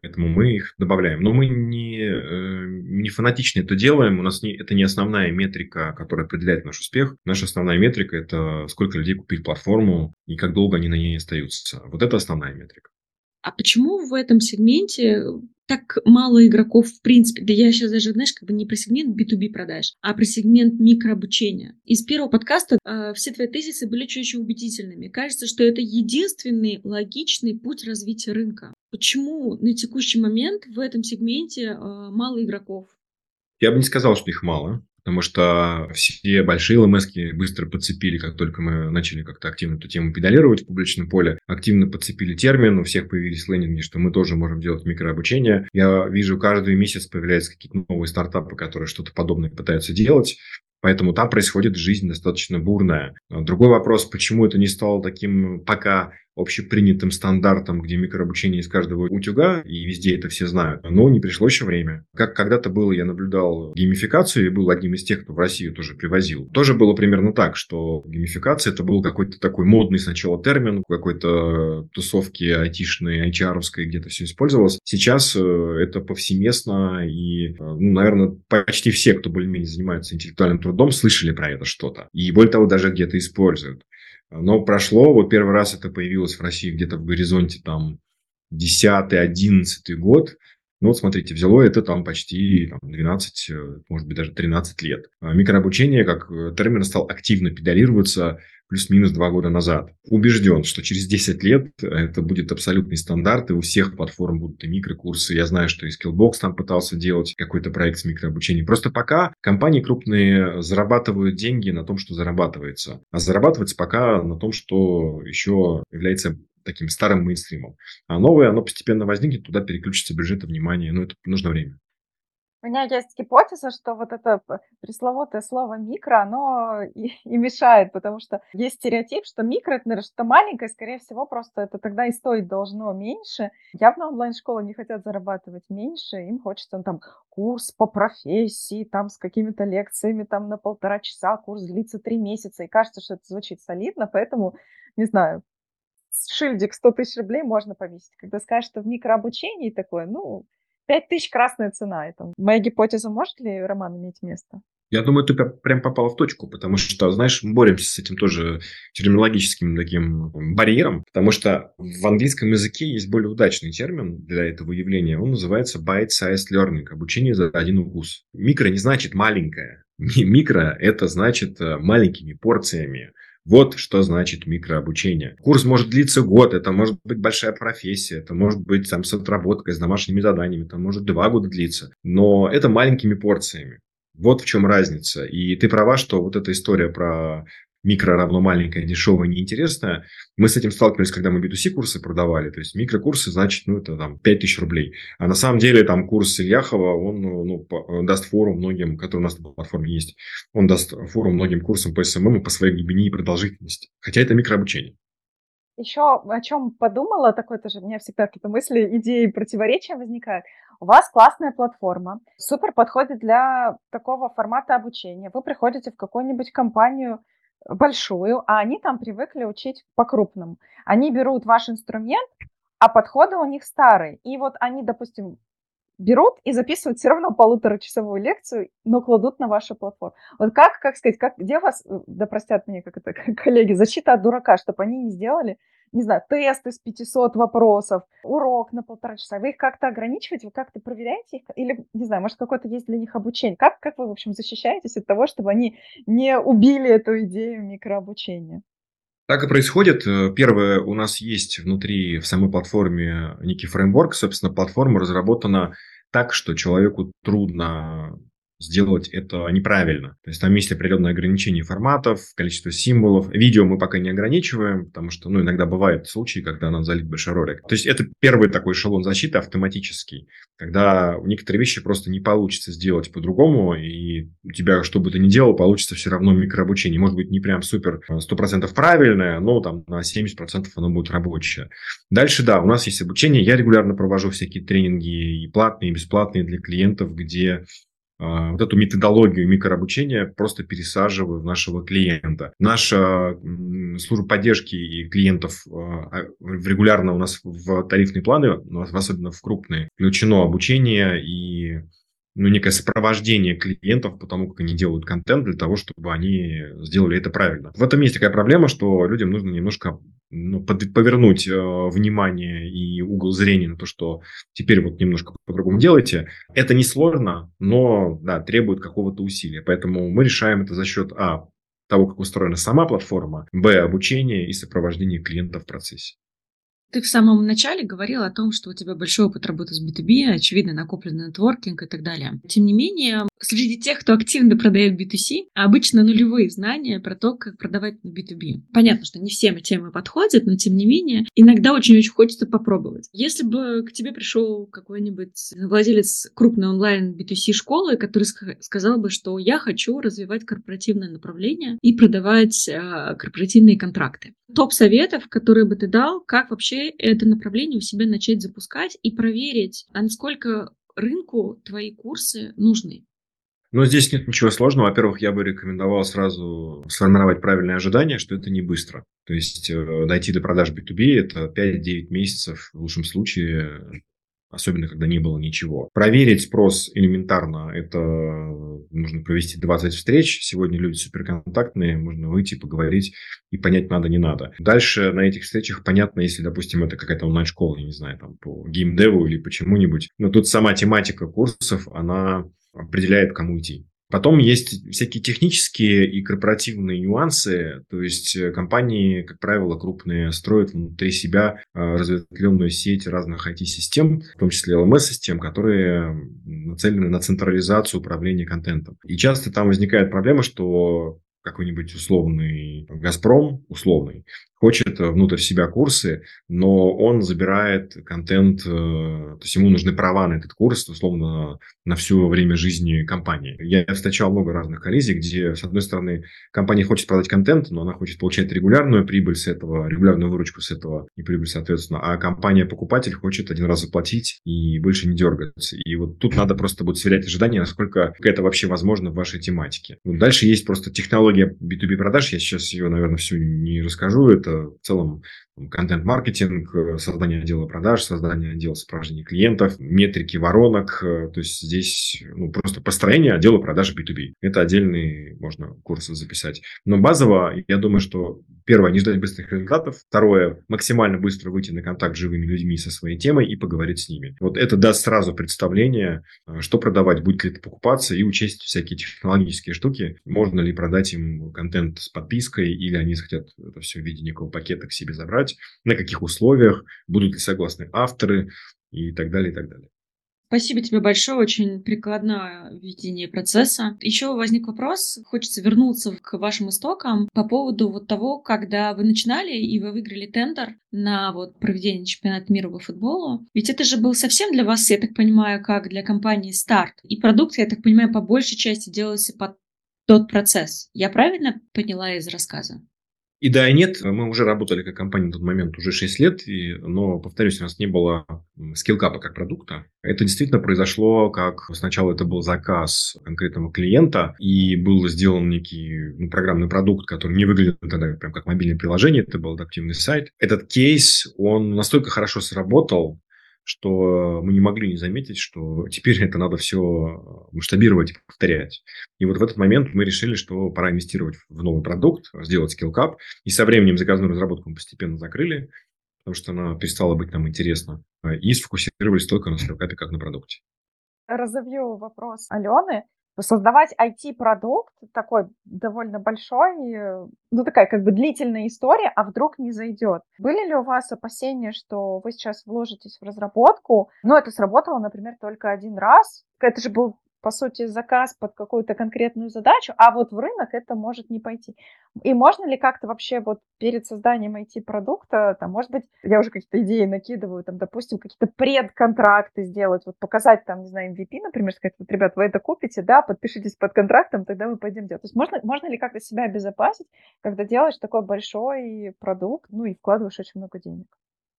Поэтому мы их добавляем. Но мы не, э, не фанатично это делаем. У нас не, это не основная метрика, которая определяет наш успех. Наша основная метрика – это сколько людей купили платформу и как долго они на ней остаются. Вот это основная метрика. А почему в этом сегменте так мало игроков в принципе? Да я сейчас даже, знаешь, как бы не про сегмент B2B продаж, а про сегмент микрообучения. Из первого подкаста э, все твои тезисы были чуть-чуть убедительными. Кажется, что это единственный логичный путь развития рынка. Почему на текущий момент в этом сегменте э, мало игроков? Я бы не сказал, что их мало потому что все большие ЛМС быстро подцепили, как только мы начали как-то активно эту тему педалировать в публичном поле, активно подцепили термин, у всех появились лендинги, что мы тоже можем делать микрообучение. Я вижу, каждый месяц появляются какие-то новые стартапы, которые что-то подобное пытаются делать. Поэтому там происходит жизнь достаточно бурная. Другой вопрос, почему это не стало таким пока общепринятым стандартом, где микрообучение из каждого утюга, и везде это все знают. Но не пришло еще время. Как когда-то было, я наблюдал геймификацию, и был одним из тех, кто в Россию тоже привозил. Тоже было примерно так, что геймификация это был какой-то такой модный сначала термин, какой-то тусовки айтишной, HR-овской, где-то все использовалось. Сейчас э, это повсеместно, и, э, ну, наверное, почти все, кто более-менее занимается интеллектуальным трудом, слышали про это что-то. И более того, даже где-то используют. Но прошло, вот первый раз это появилось в России где-то в горизонте там 10-11 год. Ну вот смотрите, взяло это там почти там, 12, э, может быть даже 13 лет. А микрообучение как э, термин стал активно педалироваться плюс-минус два года назад. Убежден, что через 10 лет это будет абсолютный стандарт, и у всех платформ будут и микрокурсы. Я знаю, что и Skillbox там пытался делать какой-то проект с микрообучением. Просто пока компании крупные зарабатывают деньги на том, что зарабатывается. А зарабатывается пока на том, что еще является таким старым мейнстримом. А новое, оно постепенно возникнет, туда переключится бюджет и внимание. Но это нужно время. У меня есть гипотеза, что вот это пресловутое слово микро, оно [laughs] и, и мешает, потому что есть стереотип, что микро это, наверное, что маленькое, скорее всего, просто это тогда и стоить должно меньше. Явно онлайн-школы не хотят зарабатывать меньше, им хочется ну, там курс по профессии, там с какими-то лекциями там на полтора часа, курс длится три месяца, и кажется, что это звучит солидно, поэтому, не знаю, шильдик 100 тысяч рублей можно повесить. Когда скажешь, что в микрообучении такое, ну, 5 тысяч красная цена. Это моя гипотеза, может ли роман иметь место? Я думаю, ты прям попала в точку, потому что, знаешь, мы боремся с этим тоже терминологическим таким барьером, потому что в английском языке есть более удачный термин для этого явления. Он называется bite-sized learning, обучение за один укус. Микро не значит маленькое. [laughs] Микро – это значит э, маленькими порциями. Вот что значит микрообучение. Курс может длиться год, это может быть большая профессия, это может быть там, с отработкой, с домашними заданиями, это может два года длиться. Но это маленькими порциями. Вот в чем разница. И ты права, что вот эта история про микро равно маленькое, дешевое, неинтересное. Мы с этим сталкивались, когда мы B2C курсы продавали. То есть микрокурсы, значит, ну, это там 5000 рублей. А на самом деле там курс Ильяхова, он ну, даст форум многим, который у нас на платформе есть, он даст форум многим курсам по SMM по своей глубине и продолжительности. Хотя это микрообучение. Еще о чем подумала, такое тоже, у меня всегда какие-то мысли, идеи, противоречия возникают. У вас классная платформа, супер подходит для такого формата обучения. Вы приходите в какую-нибудь компанию, большую, а они там привыкли учить по-крупному. Они берут ваш инструмент, а подходы у них старые. И вот они, допустим, берут и записывают все равно полуторачасовую лекцию, но кладут на вашу платформу. Вот как, как сказать, как, где вас, э, да простят меня, как это, [laughs] коллеги, защита от дурака, чтобы они не сделали, не знаю, тест из 500 вопросов, урок на полтора часа. Вы их как-то ограничиваете, вы как-то проверяете их? Или, не знаю, может, какое-то есть для них обучение? Как, как вы, в общем, защищаетесь от того, чтобы они не убили эту идею микрообучения? Так и происходит. Э, первое, у нас есть внутри в самой платформе некий фреймворк. Собственно, платформа разработана так, что человеку трудно сделать это неправильно. То есть там есть определенное ограничение форматов, количество символов. Видео мы пока не ограничиваем, потому что ну, иногда бывают случаи, когда надо залить большой ролик. То есть это первый такой эшелон защиты автоматический, когда некоторые вещи просто не получится сделать по-другому, и у тебя, что бы ты ни делал, получится все равно микрообучение. Может быть, не прям супер 100% э, правильное, но там на 70% оно будет рабочее. Дальше, да, у нас есть обучение. Я регулярно провожу всякие тренинги и платные, и бесплатные для клиентов, где вот эту методологию микрообучения просто пересаживаю в нашего клиента. Наша служба поддержки и клиентов а, регулярно у нас в тарифные планы, особенно в крупные, включено обучение и ну, некое сопровождение клиентов по тому, как они делают контент, для того, чтобы они сделали это правильно. В этом есть такая проблема, что людям нужно немножко ну, под, повернуть э, внимание и угол зрения на то, что теперь вот немножко по-другому делаете. Это несложно, но да, требует какого-то усилия. Поэтому мы решаем это за счет А, того, как устроена сама платформа, Б, обучения и сопровождения клиента в процессе. Ты в самом начале говорила о том, что у тебя большой опыт работы с B2B, очевидно, накопленный нетворкинг и так далее. Тем не менее, среди тех, кто активно продает B2C, обычно нулевые знания про то, как продавать на B2B. Понятно, что не всем темы подходят, но тем не менее, иногда очень-очень хочется попробовать. Если бы к тебе пришел какой-нибудь владелец крупной онлайн B2C школы, который сказал бы, что я хочу развивать корпоративное направление и продавать э, корпоративные контракты. Топ советов, которые бы ты дал, как вообще это направление у себя начать запускать и проверить, а насколько рынку твои курсы нужны. Но здесь нет ничего сложного. Во-первых, я бы рекомендовал сразу сформировать правильное ожидание, что это не быстро. То есть э, дойти до продаж B2B – это 5-9 месяцев, в лучшем случае, особенно когда не было ничего. Проверить спрос элементарно, это нужно провести 20 встреч. Сегодня люди суперконтактные, можно выйти, поговорить и понять, надо, не надо. Дальше на этих встречах понятно, если, допустим, это какая-то онлайн-школа, я не знаю, там по геймдеву или почему-нибудь. Но тут сама тематика курсов, она определяет, кому идти. Потом есть всякие технические и корпоративные нюансы. То есть э, компании, как правило, крупные, строят внутри себя э, разветвленную сеть разных IT-систем, в том числе LMS-систем, которые нацелены на централизацию управления контентом. И часто там возникает проблема, что какой-нибудь условный «Газпром», условный, хочет внутрь себя курсы, но он забирает контент, э, то есть ему нужны права на этот курс, условно, на все время жизни компании. Я встречал много разных коллизий, где, с одной стороны, компания хочет продать контент, но она хочет получать регулярную прибыль с этого, регулярную выручку с этого и прибыль, соответственно, а компания-покупатель хочет один раз заплатить и больше не дергаться. И вот тут надо просто будет сверять ожидания, насколько это вообще возможно в вашей тематике. Дальше есть просто технология B2B продаж, я сейчас ее, наверное, всю не расскажу, это в целом контент-маркетинг, э, создание отдела продаж, создание отдела сопровождения клиентов, метрики воронок. Э, то есть здесь ну, просто построение отдела продаж B2B. Это отдельный можно курсы записать. Но базово, я думаю, что первое, не ждать быстрых результатов. Второе, максимально быстро выйти на контакт с живыми людьми со своей темой и поговорить с ними. Вот это даст сразу представление, э, что продавать, будет ли это покупаться и учесть всякие технологические штуки. Можно ли продать им контент с подпиской или они хотят это все в виде некого пакета к себе забрать брать, на каких условиях, будут ли согласны авторы и так далее, и так далее. Спасибо тебе большое, очень прикладное видение процесса. Еще возник вопрос, хочется вернуться к вашим истокам по поводу вот того, когда вы начинали и вы выиграли тендер на вот проведение чемпионата мира по футболу. Ведь это же был совсем для вас, я так понимаю, как для компании старт. И продукт, я так понимаю, по большей части делался под тот процесс. Я правильно поняла из рассказа? И да, и нет. Мы уже работали как компания на тот момент уже 6 лет, и, но, повторюсь, у нас не было скиллкапа как продукта. Это действительно произошло, как сначала это был заказ конкретного клиента, и был сделан некий ну, программный продукт, который не выглядел тогда прям как мобильное приложение, это был адаптивный сайт. Этот кейс, он настолько хорошо сработал, что мы не могли не заметить, что [laughs] теперь это надо все масштабировать и повторять. И вот в этот момент мы решили, что пора инвестировать в новый продукт, сделать скиллкап. И со временем заказную разработку мы постепенно закрыли, потому что она перестала быть нам интересна. И сфокусировались только на скиллкапе как на продукте. Разовью вопрос Алены создавать IT-продукт такой довольно большой, ну такая как бы длительная история, а вдруг не зайдет. Были ли у вас опасения, что вы сейчас вложитесь в разработку, но это сработало, например, только один раз? Это же был по сути, заказ под какую-то конкретную задачу, а вот в рынок это может не пойти. И можно ли как-то вообще вот перед созданием IT-продукта, там, может быть, я уже какие-то идеи накидываю, там, допустим, какие-то предконтракты сделать, вот показать там, не знаю, MVP, например, сказать, вот, ребят, вы это купите, да, подпишитесь под контрактом, тогда мы пойдем делать. То есть можно, можно ли как-то себя обезопасить, когда делаешь такой большой продукт, ну, и вкладываешь очень много денег?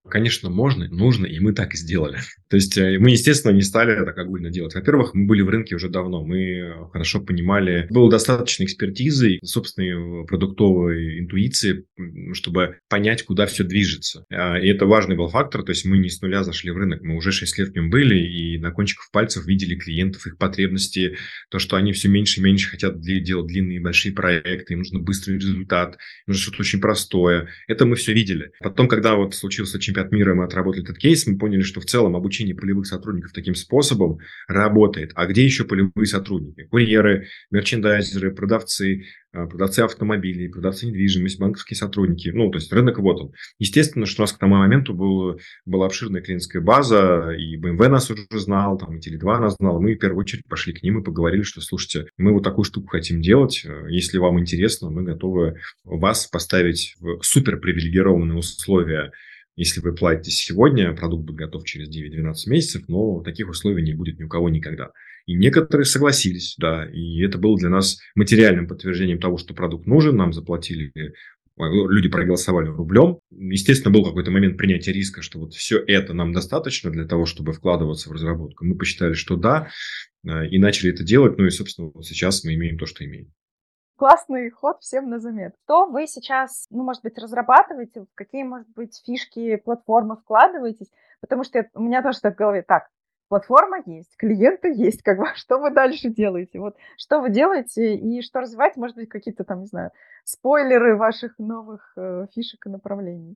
Конечно, можно, нужно, и мы так и сделали. [laughs] То есть э, мы, естественно, не стали так огульно делать. Во-первых, мы были в рынке уже давно, мы хорошо понимали, было достаточно экспертизы, собственной продуктовой интуиции, чтобы понять, куда все движется. А, и это важный был фактор, то есть мы не с нуля зашли в рынок, мы уже 6 лет в нем были, и на кончиках пальцев видели клиентов, их потребности, то, что они все меньше и меньше хотят делать длинные большие проекты, им нужно быстрый результат, нужно что-то очень простое. Это мы все видели. Потом, когда вот случился чемпионат мира мы отработали этот кейс, мы поняли, что в целом обучение полевых сотрудников таким способом работает. А где еще полевые сотрудники? Курьеры, мерчендайзеры, продавцы, а, продавцы автомобилей, продавцы недвижимости, банковские сотрудники. Ну, то есть рынок вот он. Естественно, что у нас к тому моменту был, была обширная клиентская база, и BMW нас уже знал, там, и Теле2 нас знал. Мы в первую очередь пошли к ним и поговорили, что, слушайте, мы вот такую штуку хотим делать. Если вам интересно, мы готовы вас поставить в супер привилегированные условия если вы платите сегодня, продукт будет готов через 9-12 месяцев, но таких условий не будет ни у кого никогда. И некоторые согласились, да, и это было для нас материальным подтверждением того, что продукт нужен, нам заплатили э, люди проголосовали рублем. Естественно, был какой-то момент принятия риска, что вот все это нам достаточно для того, чтобы вкладываться в разработку. Мы посчитали, что да, э, и начали это делать. Ну и, собственно, сейчас мы имеем то, что имеем классный ход всем на замет. Что вы сейчас, ну, может быть, разрабатываете, в какие, может быть, фишки, платформы вкладываетесь? Потому что у меня тоже так в голове, так, платформа есть, клиенты есть, как бы, [laughs] что вы дальше делаете? Вот что вы делаете и что развивать, может быть, какие-то там, не знаю, спойлеры ваших новых э, фишек и направлений?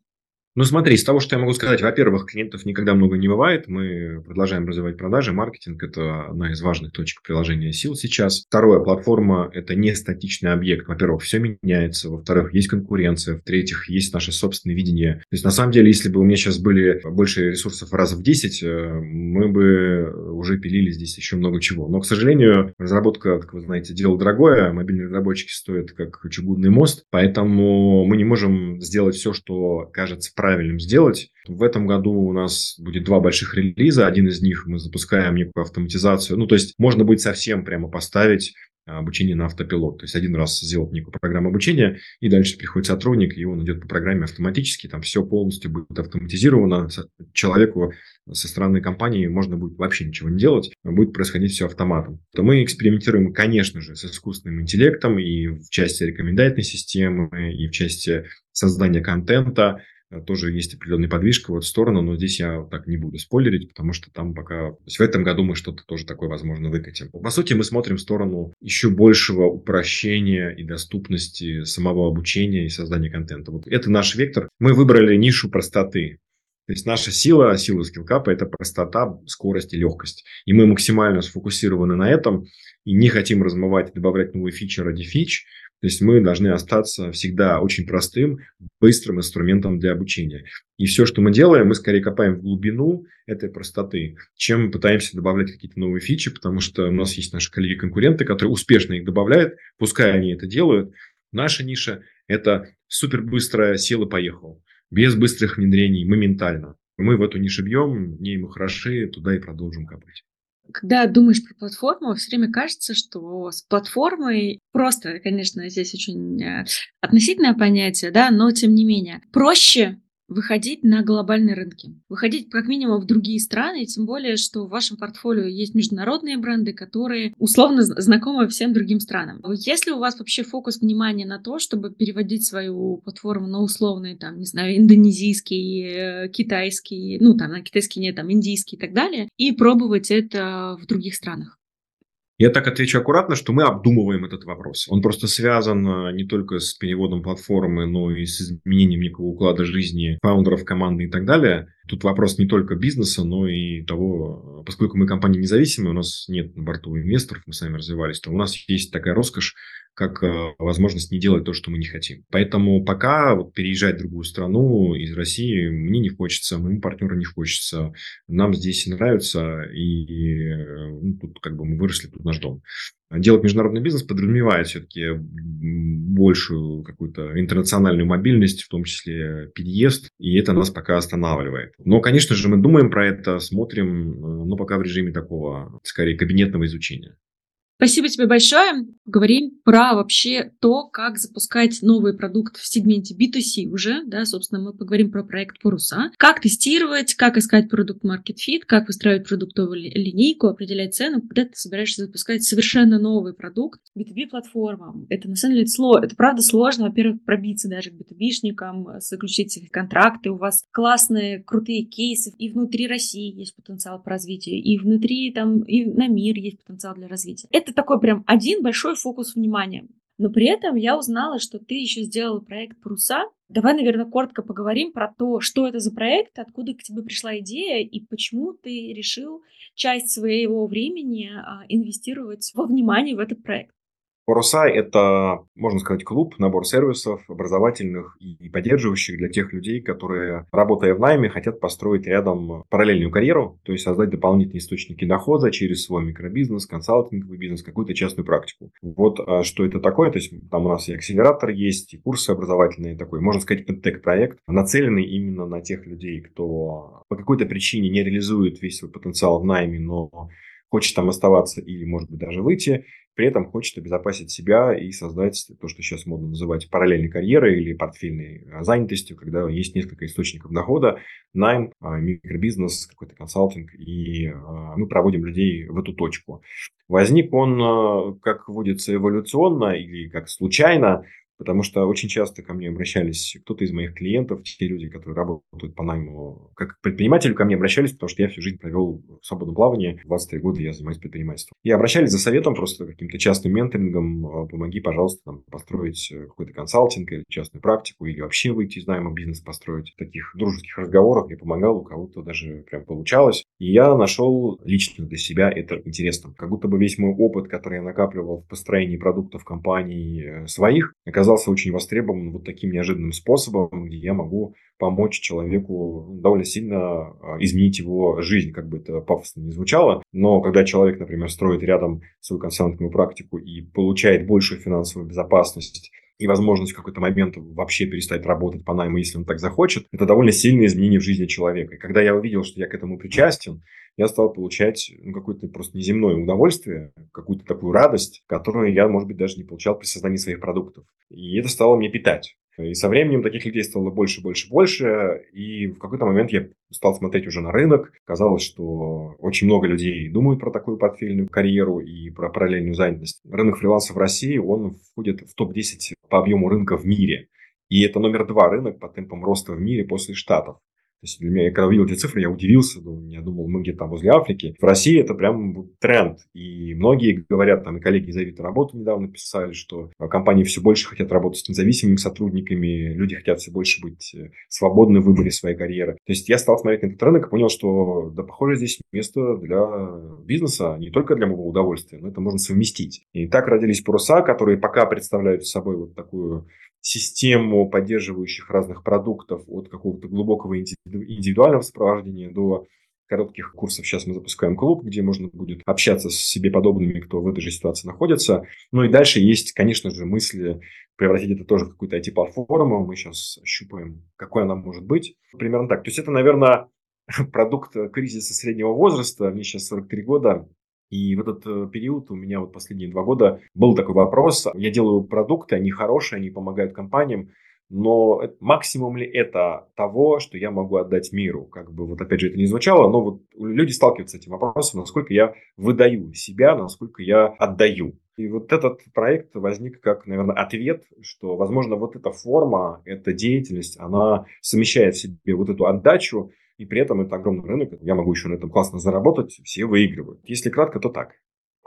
Ну, смотри, из того, что я могу сказать, во-первых, клиентов никогда много не бывает. Мы продолжаем развивать продажи. Маркетинг – это одна из важных точек приложения сил сейчас. Второе, платформа – это не статичный объект. Во-первых, все меняется. Во-вторых, есть конкуренция. В-третьих, есть наше собственное видение. То есть, на самом деле, если бы у меня сейчас были больше ресурсов раз в 10, э, мы бы уже пилили здесь еще много чего. Но, к сожалению, разработка, как вы знаете, дело дорогое. Мобильные разработчики стоят как чугунный мост. Поэтому мы не можем сделать все, что кажется правильным правильным сделать. В этом году у нас будет два больших релиза. Один из них мы запускаем некую автоматизацию. Ну, то есть можно будет совсем прямо поставить обучение на автопилот. То есть один раз сделать некую программу обучения, и дальше приходит сотрудник, и он идет по программе автоматически, там все полностью будет автоматизировано. Человеку со стороны компании можно будет вообще ничего не делать, будет происходить все автоматом. То мы экспериментируем, конечно же, с искусственным интеллектом и в части рекомендательной системы, и в части создания контента, тоже есть определенная подвижка в эту сторону, но здесь я так не буду спойлерить, потому что там пока... То есть в этом году мы что-то тоже такое, возможно, выкатим. По сути, мы смотрим в сторону еще большего упрощения и доступности самого обучения и создания контента. Вот это наш вектор. Мы выбрали нишу простоты. То есть наша сила, сила скиллкапа – это простота, скорость и легкость. И мы максимально сфокусированы на этом и не хотим размывать добавлять новые фичи ради фич. То есть мы должны остаться всегда очень простым, быстрым инструментом для обучения. И все, что мы делаем, мы скорее копаем в глубину этой простоты, чем пытаемся добавлять какие-то новые фичи, потому что у нас есть наши коллеги-конкуренты, которые успешно их добавляют, пускай они это делают. Наша ниша – это супер быстрая сила поехал, без быстрых внедрений, моментально. Мы в эту нишу бьем, в ней мы хороши, туда и продолжим копать. Когда думаешь про платформу, все время кажется, что с платформой просто, конечно, здесь очень э, относительное понятие, да, но тем не менее, проще выходить на глобальные рынки, выходить как минимум в другие страны, тем более, что в вашем портфолио есть международные бренды, которые условно знакомы всем другим странам. Если у вас вообще фокус внимания на то, чтобы переводить свою платформу на условные, там, не знаю, индонезийский, э, китайский, ну, там, на китайский нет, там, индийский и так далее, и пробовать это в других странах? Я так отвечу аккуратно, что мы обдумываем этот вопрос. Он просто связан э, не только с переводом платформы, но и с изменением некого уклада жизни фаундеров команды и так далее. Тут вопрос не только бизнеса, но и того, поскольку мы компания независимая, у нас нет на борту инвесторов, мы сами развивались, то у нас есть такая роскошь, как э, возможность не делать то, что мы не хотим. Поэтому пока вот переезжать в другую страну из России мне не хочется, моему партнеру не хочется. Нам здесь нравится, и э, ну, тут как бы мы выросли, тут наш дом. Делать международный бизнес подразумевает все-таки большую какую-то интернациональную мобильность, в том числе переезд, и это нас пока останавливает. Но, конечно же, мы думаем про это, смотрим, э, но пока в режиме такого, скорее, кабинетного изучения. Спасибо тебе большое. Говорим про вообще то, как запускать новый продукт в сегменте B2C уже, да, собственно, мы поговорим про проект Паруса. Как тестировать, как искать продукт Market Fit, как выстраивать продуктовую линейку, определять цену, когда ты собираешься запускать совершенно новый продукт B2B платформам. Это на самом деле сложно, это правда сложно, во-первых, пробиться даже к B2B-шникам, заключить контракты. У вас классные, крутые кейсы, и внутри России есть потенциал по развитию, и внутри там, и на мир есть потенциал для развития. Это это такой прям один большой фокус внимания. Но при этом я узнала, что ты еще сделала проект «Паруса». Давай, наверное, коротко поговорим про то, что это за проект, откуда к тебе пришла идея и почему ты решил часть своего времени а, инвестировать во внимание в этот проект. Паруса – это, можно сказать, клуб, набор сервисов образовательных и поддерживающих для тех людей, которые, работая в найме, хотят построить рядом параллельную карьеру, то есть создать дополнительные источники дохода через свой микробизнес, консалтинговый бизнес, какую-то частную практику. Вот а, что это такое. То есть там у нас и акселератор есть, и курсы образовательные такой, можно сказать, EdTech-проект, нацеленный именно на тех людей, кто по какой-то причине не реализует весь свой потенциал в найме, но хочет там оставаться или, может быть, даже выйти, при этом хочет обезопасить себя и создать то, что сейчас модно называть параллельной карьерой или портфельной а, занятостью, когда есть несколько источников дохода, найм, а, микробизнес, какой-то консалтинг, и а, мы проводим людей в эту точку. Возник он, как водится, эволюционно или как случайно, Потому что очень часто ко мне обращались кто-то из моих клиентов, те люди, которые работают по найму, как предприниматели ко мне обращались, потому что я всю жизнь провел в свободном плавании, 23 года я занимаюсь предпринимательством. И обращались за советом, просто каким-то частным менторингом, а, помоги, пожалуйста, там, построить э, какой-то консалтинг или частную практику, или вообще выйти из найма бизнес построить. В таких дружеских разговорах я помогал, у кого-то даже прям получалось. И я нашел лично для себя это интересным. Как будто бы весь мой опыт, который я накапливал в построении продуктов компаний э, своих, оказался оказался очень востребован вот таким неожиданным способом, где я могу помочь человеку довольно сильно а, изменить его жизнь, как бы это пафосно не звучало. Но когда человек, например, строит рядом свою консалтинговую практику и получает большую финансовую безопасность, и возможность в какой-то момент вообще перестать работать по найму, если он так захочет, это довольно сильное изменение в жизни человека. И когда я увидел, что я к этому причастен, я стал получать ну, какое-то просто неземное удовольствие, какую-то такую радость, которую я, может быть, даже не получал при создании своих продуктов. И это стало мне питать. И со временем таких людей стало больше, больше, больше. И в какой-то момент я стал смотреть уже на рынок. Казалось, что очень много людей думают про такую портфельную карьеру и про параллельную занятость. Рынок фриланса в России, он входит в топ-10 по объему рынка в мире. И это номер два рынок по темпам роста в мире после Штатов. То есть для меня, когда увидел эти цифры, я удивился, думаю, я думал, мы где-то там возле Африки. В России это прям тренд. И многие говорят, там и коллеги из Авито работу недавно писали, что компании все больше хотят работать с независимыми сотрудниками, люди хотят все больше быть э, свободны в выборе своей карьеры. То есть я стал смотреть на этот рынок и понял, что да, похоже, здесь место для бизнеса, не только для моего удовольствия, но это можно совместить. И так родились паруса, которые пока представляют собой вот такую систему поддерживающих разных продуктов от какого-то глубокого индивидуального сопровождения до коротких курсов. Сейчас мы запускаем клуб, где можно будет общаться с себе подобными, кто в этой же ситуации находится. Ну и дальше есть, конечно же, мысли превратить это тоже в какую-то IT-платформу. Мы сейчас щупаем, какой она может быть. Примерно так. То есть это, наверное, [laughs] продукт кризиса среднего возраста. Мне сейчас 43 года. И в этот э, период у меня вот последние два года был такой вопрос. Я делаю продукты, они хорошие, они помогают компаниям, но максимум ли это того, что я могу отдать миру? Как бы вот опять же это не звучало, но вот люди сталкиваются с этим вопросом, насколько я выдаю себя, насколько я отдаю. И вот этот проект возник как, наверное, ответ, что, возможно, вот эта форма, эта деятельность, она совмещает в себе вот эту отдачу, и при этом это огромный рынок, я могу еще на этом классно заработать, все выигрывают. Если кратко, то так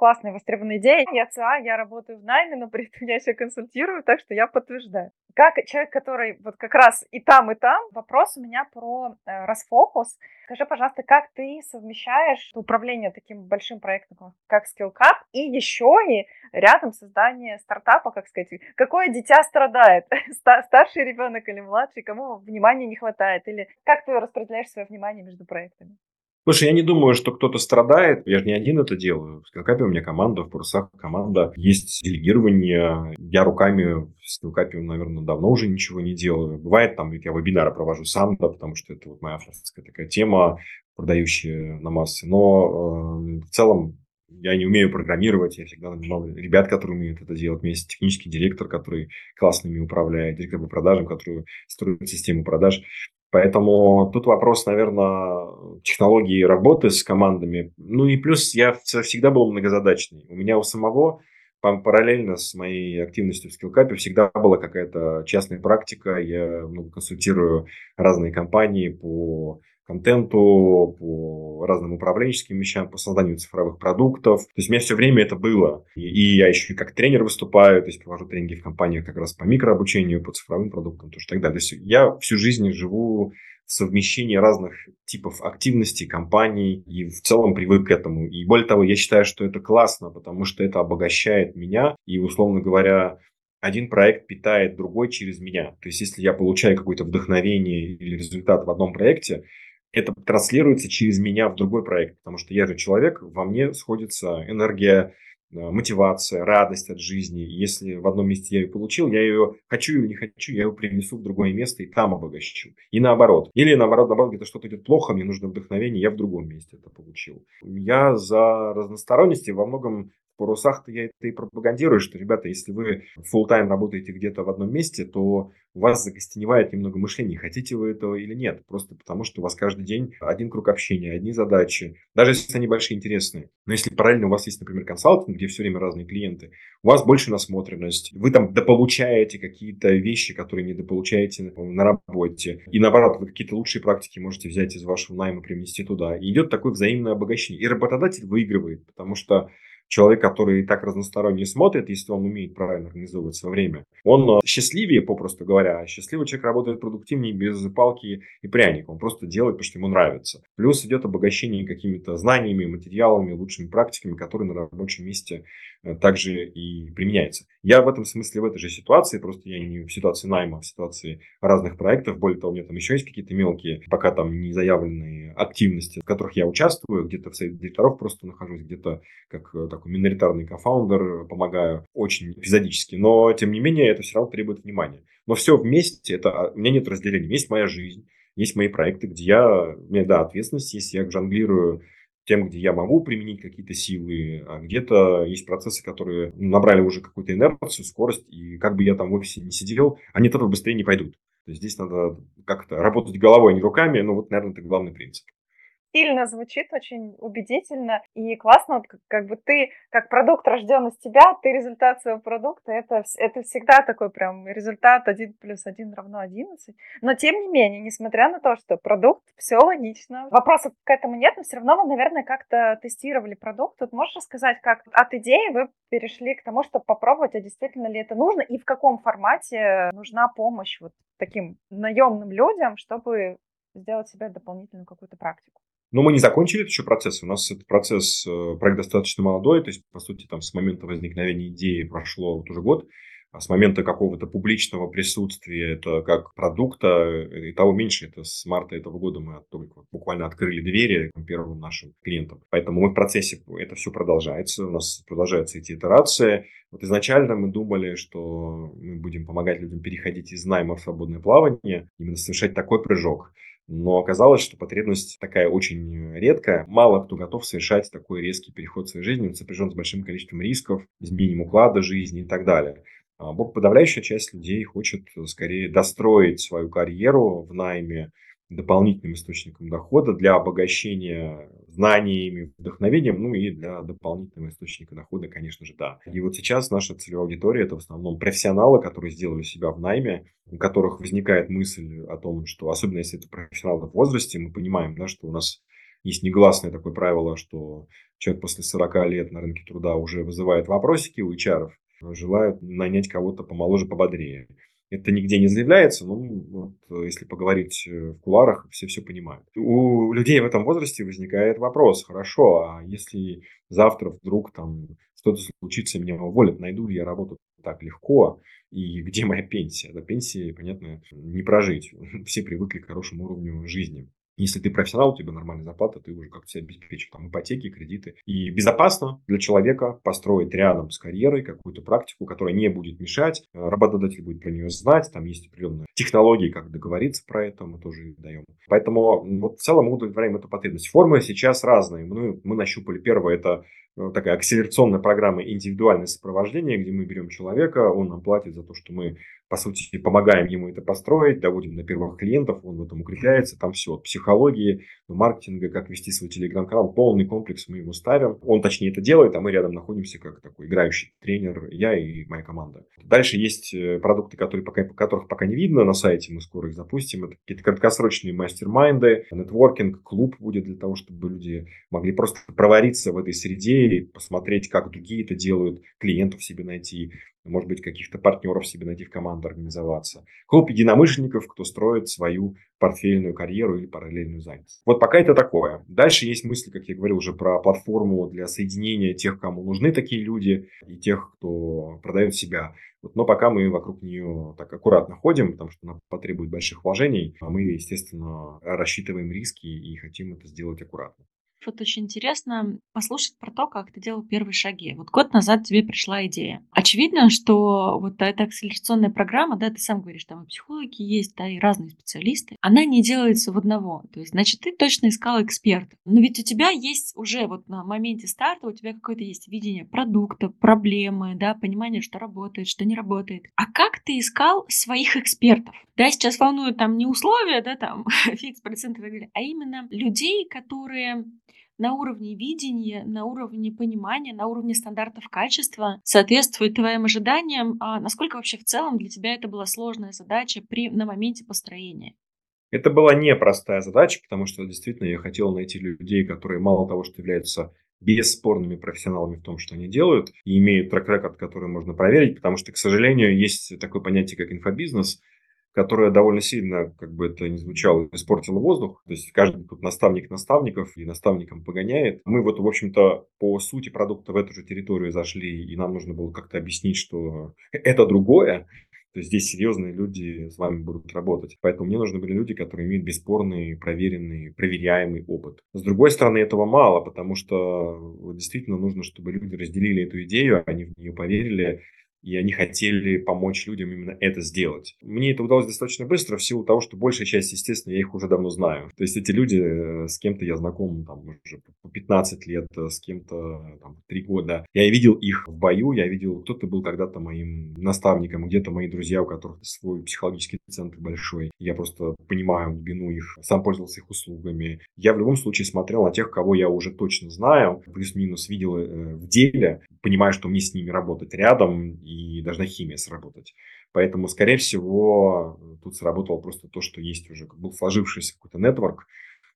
классная востребованная идея. Я ЦА, я работаю в найме, но при этом я еще консультирую, так что я подтверждаю. Как человек, который вот как раз и там, и там, вопрос у меня про э, расфокус. Скажи, пожалуйста, как ты совмещаешь управление таким большим проектом, как SkillCap, и еще и рядом создание стартапа, как сказать, какое дитя страдает, [laughs] старший ребенок или младший, кому внимания не хватает, или как ты распределяешь свое внимание между проектами? Слушай, я не думаю, что кто-то страдает. Я же не один это делаю. В скилкапе у меня команда, в парусах команда. Есть делегирование. Я руками в скилкапе, наверное, давно уже ничего не делаю. Бывает, там, я вебинары провожу сам, да, потому что это вот моя авторская такая тема, продающая на массы. Но э, в целом я не умею программировать, я всегда нанимал ребят, которые умеют это делать. У меня есть технический директор, который классными управляет, директор по продажам, который строит систему продаж. Поэтому тут вопрос, наверное, технологии работы с командами. Ну и плюс я всегда был многозадачный. У меня у самого параллельно с моей активностью в скиллкапе всегда была какая-то частная практика. Я много консультирую разные компании по контенту, по разным управленческим вещам, по созданию цифровых продуктов. То есть у меня все время это было. И, и я еще как тренер выступаю, то есть провожу тренинги в компаниях как раз по микрообучению, по цифровым продуктам, тоже так далее. То есть я всю жизнь живу в совмещении разных типов активностей, компаний, и в целом привык к этому. И более того, я считаю, что это классно, потому что это обогащает меня, и, условно говоря, один проект питает другой через меня. То есть, если я получаю какое-то вдохновение или результат в одном проекте, это транслируется через меня в другой проект, потому что я же человек, во мне сходится энергия, э, мотивация, радость от жизни. Если в одном месте я ее получил, я ее хочу или не хочу, я ее принесу в другое место и там обогащу. И наоборот. Или наоборот, наоборот, где-то что-то идет плохо, мне нужно вдохновение, я в другом месте это получил. Я за разносторонность и во многом парусах-то я это и пропагандирую, что, ребята, если вы full тайм работаете где-то в одном месте, то у вас загостеневает немного мышления, хотите вы этого или нет, просто потому что у вас каждый день один круг общения, одни задачи, даже если они большие интересные. Но если параллельно у вас есть, например, консалтинг, где все время разные клиенты, у вас больше насмотренность, вы там дополучаете какие-то вещи, которые не дополучаете на работе, и наоборот, вы какие-то лучшие практики можете взять из вашего найма, привнести туда, и идет такое взаимное обогащение. И работодатель выигрывает, потому что человек, который так разносторонне смотрит, если он умеет правильно организовывать свое время, он э, счастливее, попросту говоря. Счастливый человек работает продуктивнее без палки и пряника. Он просто делает, потому что ему нравится. Плюс идет обогащение какими-то знаниями, материалами, лучшими практиками, которые на рабочем месте также и применяются. Я в этом смысле в этой же ситуации, просто я не в ситуации найма, а в ситуации разных проектов. Более того, у меня там еще есть какие-то мелкие, пока там не заявленные активности, в которых я участвую, где-то в совете директоров просто нахожусь, где-то как э, такой миноритарный кофаундер, помогаю очень эпизодически. Но, тем не менее, это все равно требует внимания. Но все вместе, это, а, у меня нет разделения. Есть моя жизнь, есть мои проекты, где я, у меня, да, ответственность есть, я жонглирую тем, где я могу применить какие-то силы, а где-то есть процессы, которые набрали уже какую-то инерцию, скорость, и как бы я там в офисе не сидел, они этого быстрее не пойдут. То есть здесь надо как-то работать головой, а не руками, ну вот, наверное, это главный принцип стильно звучит, очень убедительно и классно, вот, как бы ты, как продукт рожден из тебя, ты результат своего продукта, это, это всегда такой прям результат 1 плюс 1 равно 11. Но тем не менее, несмотря на то, что продукт, все логично, вопросов к этому нет, но все равно вы, наверное, как-то тестировали продукт. Вот можешь рассказать, как от идеи вы перешли к тому, чтобы попробовать, а действительно ли это нужно и в каком формате нужна помощь вот таким наемным людям, чтобы сделать себе дополнительную какую-то практику? Но мы не закончили еще процесс. У нас этот процесс, э, проект достаточно молодой, то есть, по сути, там с момента возникновения идеи прошло вот уже год. А с момента какого-то публичного присутствия, это как продукта, э, и того меньше, это с марта этого года мы только буквально открыли двери первым нашим клиентам. Поэтому мы в процессе, это все продолжается, у нас продолжаются эти итерации. Вот изначально мы думали, что мы будем помогать людям переходить из найма в свободное плавание, именно совершать такой прыжок. Но оказалось, что потребность такая очень редкая. Мало кто готов совершать такой резкий переход в своей жизни. Он сопряжен с большим количеством рисков, изменением уклада жизни и так далее. А подавляющая часть людей хочет скорее достроить свою карьеру в найме, дополнительным источником дохода для обогащения знаниями, вдохновением, ну и для дополнительного источника дохода, конечно же, да. И вот сейчас наша целевая аудитория – это в основном профессионалы, которые сделали себя в найме, у которых возникает мысль о том, что, особенно если это профессионалы в возрасте, мы понимаем, да, что у нас есть негласное такое правило, что человек после 40 лет на рынке труда уже вызывает вопросики у HR, желают нанять кого-то помоложе, пободрее. Это нигде не заявляется, но вот, э, если поговорить э, в куларах, все все понимают. У людей в этом возрасте возникает вопрос, хорошо, а если завтра вдруг там что-то случится, меня уволят, найду ли я работу так легко, и где моя пенсия? До пенсии, понятно, не прожить. [laughs] Все привыкли к хорошему уровню жизни. Если ты профессионал, у тебя нормальная зарплата, ты уже как-то себя обеспечил, там, ипотеки, кредиты. И безопасно для человека построить рядом с карьерой какую-то практику, которая не будет мешать. Э, работодатель будет про нее знать, там есть определенные технологии, как договориться про это, мы тоже даем. Поэтому вот в целом мы удовлетворяем эту потребность. Формы сейчас разные. Мы, мы нащупали первое, это э, такая акселерационная программа индивидуальное сопровождение, где мы берем человека, он нам платит за то, что мы по сути, помогаем ему это построить, доводим до первых клиентов, он в этом укрепляется, там все от психологии, маркетинга, как вести свой телеграм-канал, полный комплекс мы ему ставим. Он точнее это делает, а мы рядом находимся как такой играющий тренер, я и моя команда. Дальше есть э, продукты, которые пока, которых пока не видно на сайте, мы скоро их запустим. Это какие-то краткосрочные мастер-майнды, нетворкинг, клуб будет для того, чтобы люди могли просто провариться в этой среде и посмотреть, как другие это делают, клиентов себе найти, может быть, каких-то партнеров себе найти в команду, организоваться. Клуб единомышленников, кто строит свою портфельную карьеру или параллельную занятость. Вот пока это такое. Дальше есть мысли, как я говорил уже, про платформу для соединения тех, кому нужны такие люди, и тех, кто продает себя. Вот, но пока мы вокруг нее так аккуратно ходим, потому что она потребует больших вложений, а мы, естественно, рассчитываем риски и хотим это сделать аккуратно. Вот очень интересно послушать про то, как ты делал первые шаги. Вот год назад тебе пришла идея. Очевидно, что вот эта акселерационная программа, да, ты сам говоришь, там и психологи есть, да, и разные специалисты, она не делается в одного. То есть, значит, ты точно искал эксперта. Но ведь у тебя есть уже вот на моменте старта, у тебя какое-то есть видение продукта, проблемы, да, понимание, что работает, что не работает. А как ты искал своих экспертов? Да, сейчас волнуют там не условия, да, там [laughs] фикс процентов а именно людей, которые на уровне видения, на уровне понимания, на уровне стандартов качества соответствует твоим ожиданиям. А насколько вообще в целом для тебя это была сложная задача при, на моменте построения? Это была непростая задача, потому что действительно я хотел найти людей, которые мало того, что являются бесспорными профессионалами в том, что они делают, и имеют трек-рекорд, который можно проверить, потому что, к сожалению, есть такое понятие, как инфобизнес, которая довольно сильно, как бы это ни звучало, испортила воздух. То есть каждый тут наставник наставников и наставникам погоняет. Мы вот, в общем-то, по сути продукта в эту же территорию зашли, и нам нужно было как-то объяснить, что [laughs] это другое, то есть здесь серьезные люди с вами будут работать. Поэтому мне нужны были люди, которые имеют бесспорный, проверенный, проверяемый опыт. С другой стороны, этого мало, потому что действительно нужно, чтобы люди разделили эту идею, они в нее поверили, и они хотели помочь людям именно это сделать. Мне это удалось достаточно быстро в силу того, что большая часть, естественно, я их уже давно знаю. То есть эти люди, э, с кем-то я знаком там уже по 15 лет, э, с кем-то там 3 года. Я видел их в бою, я видел, кто-то был когда-то моим наставником, где-то мои друзья, у которых свой психологический центр большой. Я просто понимаю глубину их, сам пользовался их услугами. Я в любом случае смотрел на тех, кого я уже точно знаю, плюс-минус видел э, в деле, понимаю, что мне с ними работать рядом, и должна химия сработать. Поэтому, скорее всего, тут сработало просто то, что есть уже, был сложившийся какой-то нетворк.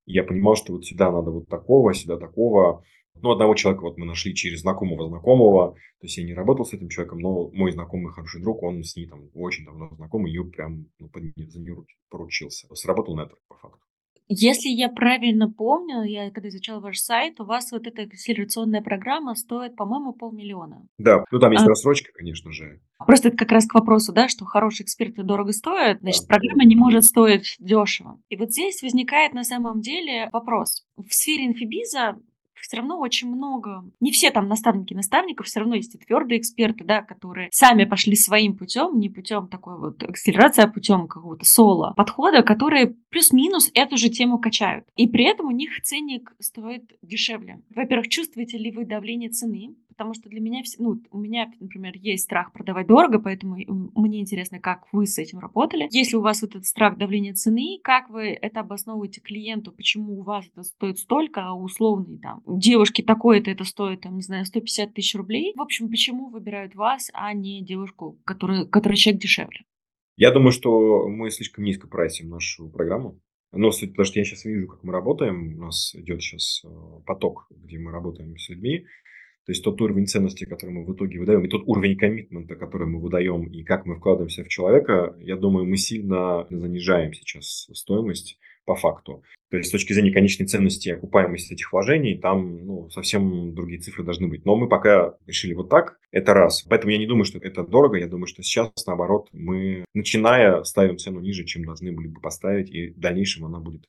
Я понимал, что вот сюда надо вот такого, сюда такого. Ну, одного человека вот мы нашли через знакомого знакомого. То есть я не работал с этим человеком, но мой знакомый хороший друг, он с ней там очень давно знакомый, ее прям ну, за нее поручился. Сработал нетворк по факту. Если я правильно помню, я когда изучала ваш сайт, у вас вот эта акселерационная программа стоит, по-моему, полмиллиона. Да, ну там есть а, рассрочка, конечно же. Просто это как раз к вопросу, да, что хорошие эксперты дорого стоят, значит, да. программа не может стоить дешево. И вот здесь возникает на самом деле вопрос. В сфере инфибиза все равно очень много. Не все там наставники наставников, все равно есть и твердые эксперты, да, которые сами пошли своим путем, не путем такой вот акселерации, а путем какого-то соло подхода, которые плюс-минус эту же тему качают. И при этом у них ценник стоит дешевле. Во-первых, чувствуете ли вы давление цены? потому что для меня, ну, у меня, например, есть страх продавать дорого, поэтому мне интересно, как вы с этим работали. Если у вас вот этот страх давления цены, как вы это обосновываете клиенту, почему у вас это стоит столько, а условный там девушке такое-то это стоит, там, не знаю, 150 тысяч рублей. В общем, почему выбирают вас, а не девушку, которая, которая человек дешевле? Я думаю, что мы слишком низко прайсим нашу программу. Но суть, потому что я сейчас вижу, как мы работаем. У нас идет сейчас э, поток, где мы работаем с людьми. То есть тот уровень ценности, который мы в итоге выдаем, и тот уровень коммитмента, который мы выдаем, и как мы вкладываемся в человека, я думаю, мы сильно занижаем сейчас стоимость по факту. То есть с точки зрения конечной ценности окупаемости этих вложений, там ну, совсем другие цифры должны быть. Но мы пока решили вот так, это раз. Поэтому я не думаю, что это дорого, я думаю, что сейчас, наоборот, мы, начиная, ставим цену ниже, чем должны были бы поставить, и в дальнейшем она будет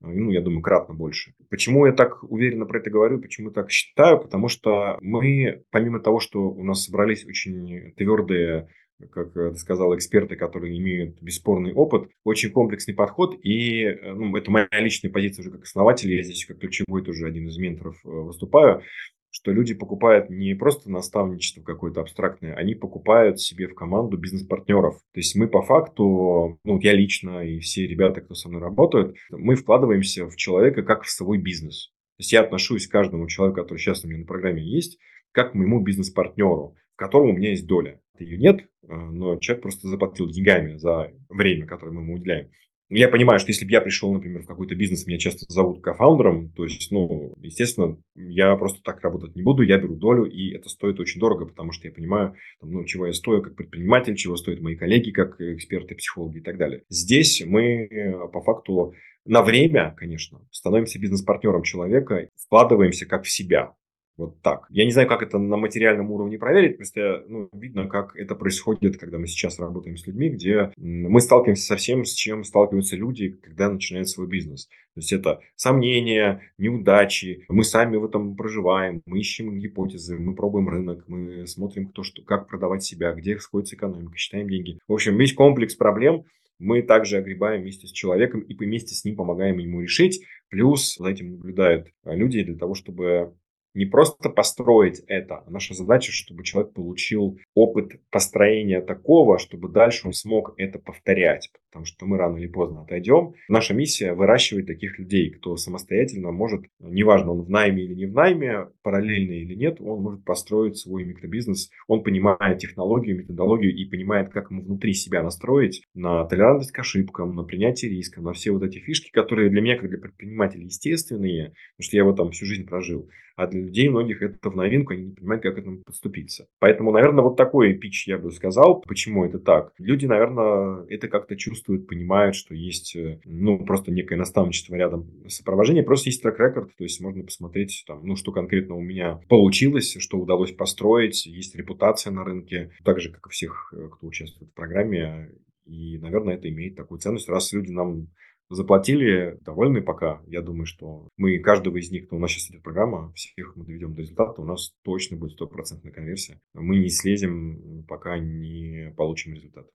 ну, я думаю, кратно больше. Почему я так уверенно про это говорю, почему так считаю? Потому что мы, помимо того, что у нас собрались очень твердые как ты сказал, эксперты, которые имеют бесспорный опыт, очень комплексный подход, и ну, это моя личная позиция уже как основатель, я здесь как ключевой тоже один из менторов э, выступаю, что люди покупают не просто наставничество какое-то абстрактное, они покупают себе в команду бизнес-партнеров. То есть мы по факту, ну, я лично и все ребята, кто со мной работают, мы вкладываемся в человека как в свой бизнес. То есть я отношусь к каждому человеку, который сейчас у меня на программе есть, как к моему бизнес-партнеру, в котором у меня есть доля. Ее нет, э, но человек просто заплатил деньгами за время, которое мы ему уделяем. Я понимаю, что если бы я пришел, например, в какой-то бизнес, меня часто зовут кофаундером, то есть, ну, естественно, я просто так работать не буду, я беру долю, и это стоит очень дорого, потому что я понимаю, ну, чего я стою как предприниматель, чего стоят мои коллеги как эксперты, психологи и так далее. Здесь мы по факту на время, конечно, становимся бизнес-партнером человека, вкладываемся как в себя. Вот так. Я не знаю, как это на материальном уровне проверить, просто ну, видно, как это происходит, когда мы сейчас работаем с людьми, где мы сталкиваемся со всем, с чем сталкиваются люди, когда начинают свой бизнес. То есть это сомнения, неудачи, мы сами в этом проживаем, мы ищем гипотезы, мы пробуем рынок, мы смотрим, кто что, как продавать себя, где сходится экономика, считаем деньги. В общем, весь комплекс проблем мы также огребаем вместе с человеком и вместе с ним помогаем ему решить. Плюс за этим наблюдают люди для того, чтобы не просто построить это, а наша задача, чтобы человек получил опыт построения такого, чтобы дальше он смог это повторять, потому что мы рано или поздно отойдем. Наша миссия выращивать таких людей, кто самостоятельно может, неважно, он в найме или не в найме, параллельно или нет, он может построить свой микробизнес, он понимает технологию, методологию и понимает, как ему внутри себя настроить на толерантность к ошибкам, на принятие риска, на все вот эти фишки, которые для меня, как для предпринимателя, естественные, потому что я его там всю жизнь прожил а для людей многих это в новинку, они не понимают, как к этому подступиться. Поэтому, наверное, вот такой пич я бы сказал, почему это так. Люди, наверное, это как-то чувствуют, понимают, что есть, э, ну, просто некое наставничество рядом сопровождения, просто есть трек-рекорд, то есть можно посмотреть, там, ну, что конкретно у меня получилось, что удалось построить, есть репутация на рынке, так же, как и всех, э, кто участвует в программе, и, наверное, это имеет такую ценность, раз люди нам заплатили, довольны пока. Я думаю, что мы каждого из них, кто у нас сейчас идет программа, всех мы доведем до результата, у нас точно будет стопроцентная конверсия. Мы не слезем, пока не получим результат.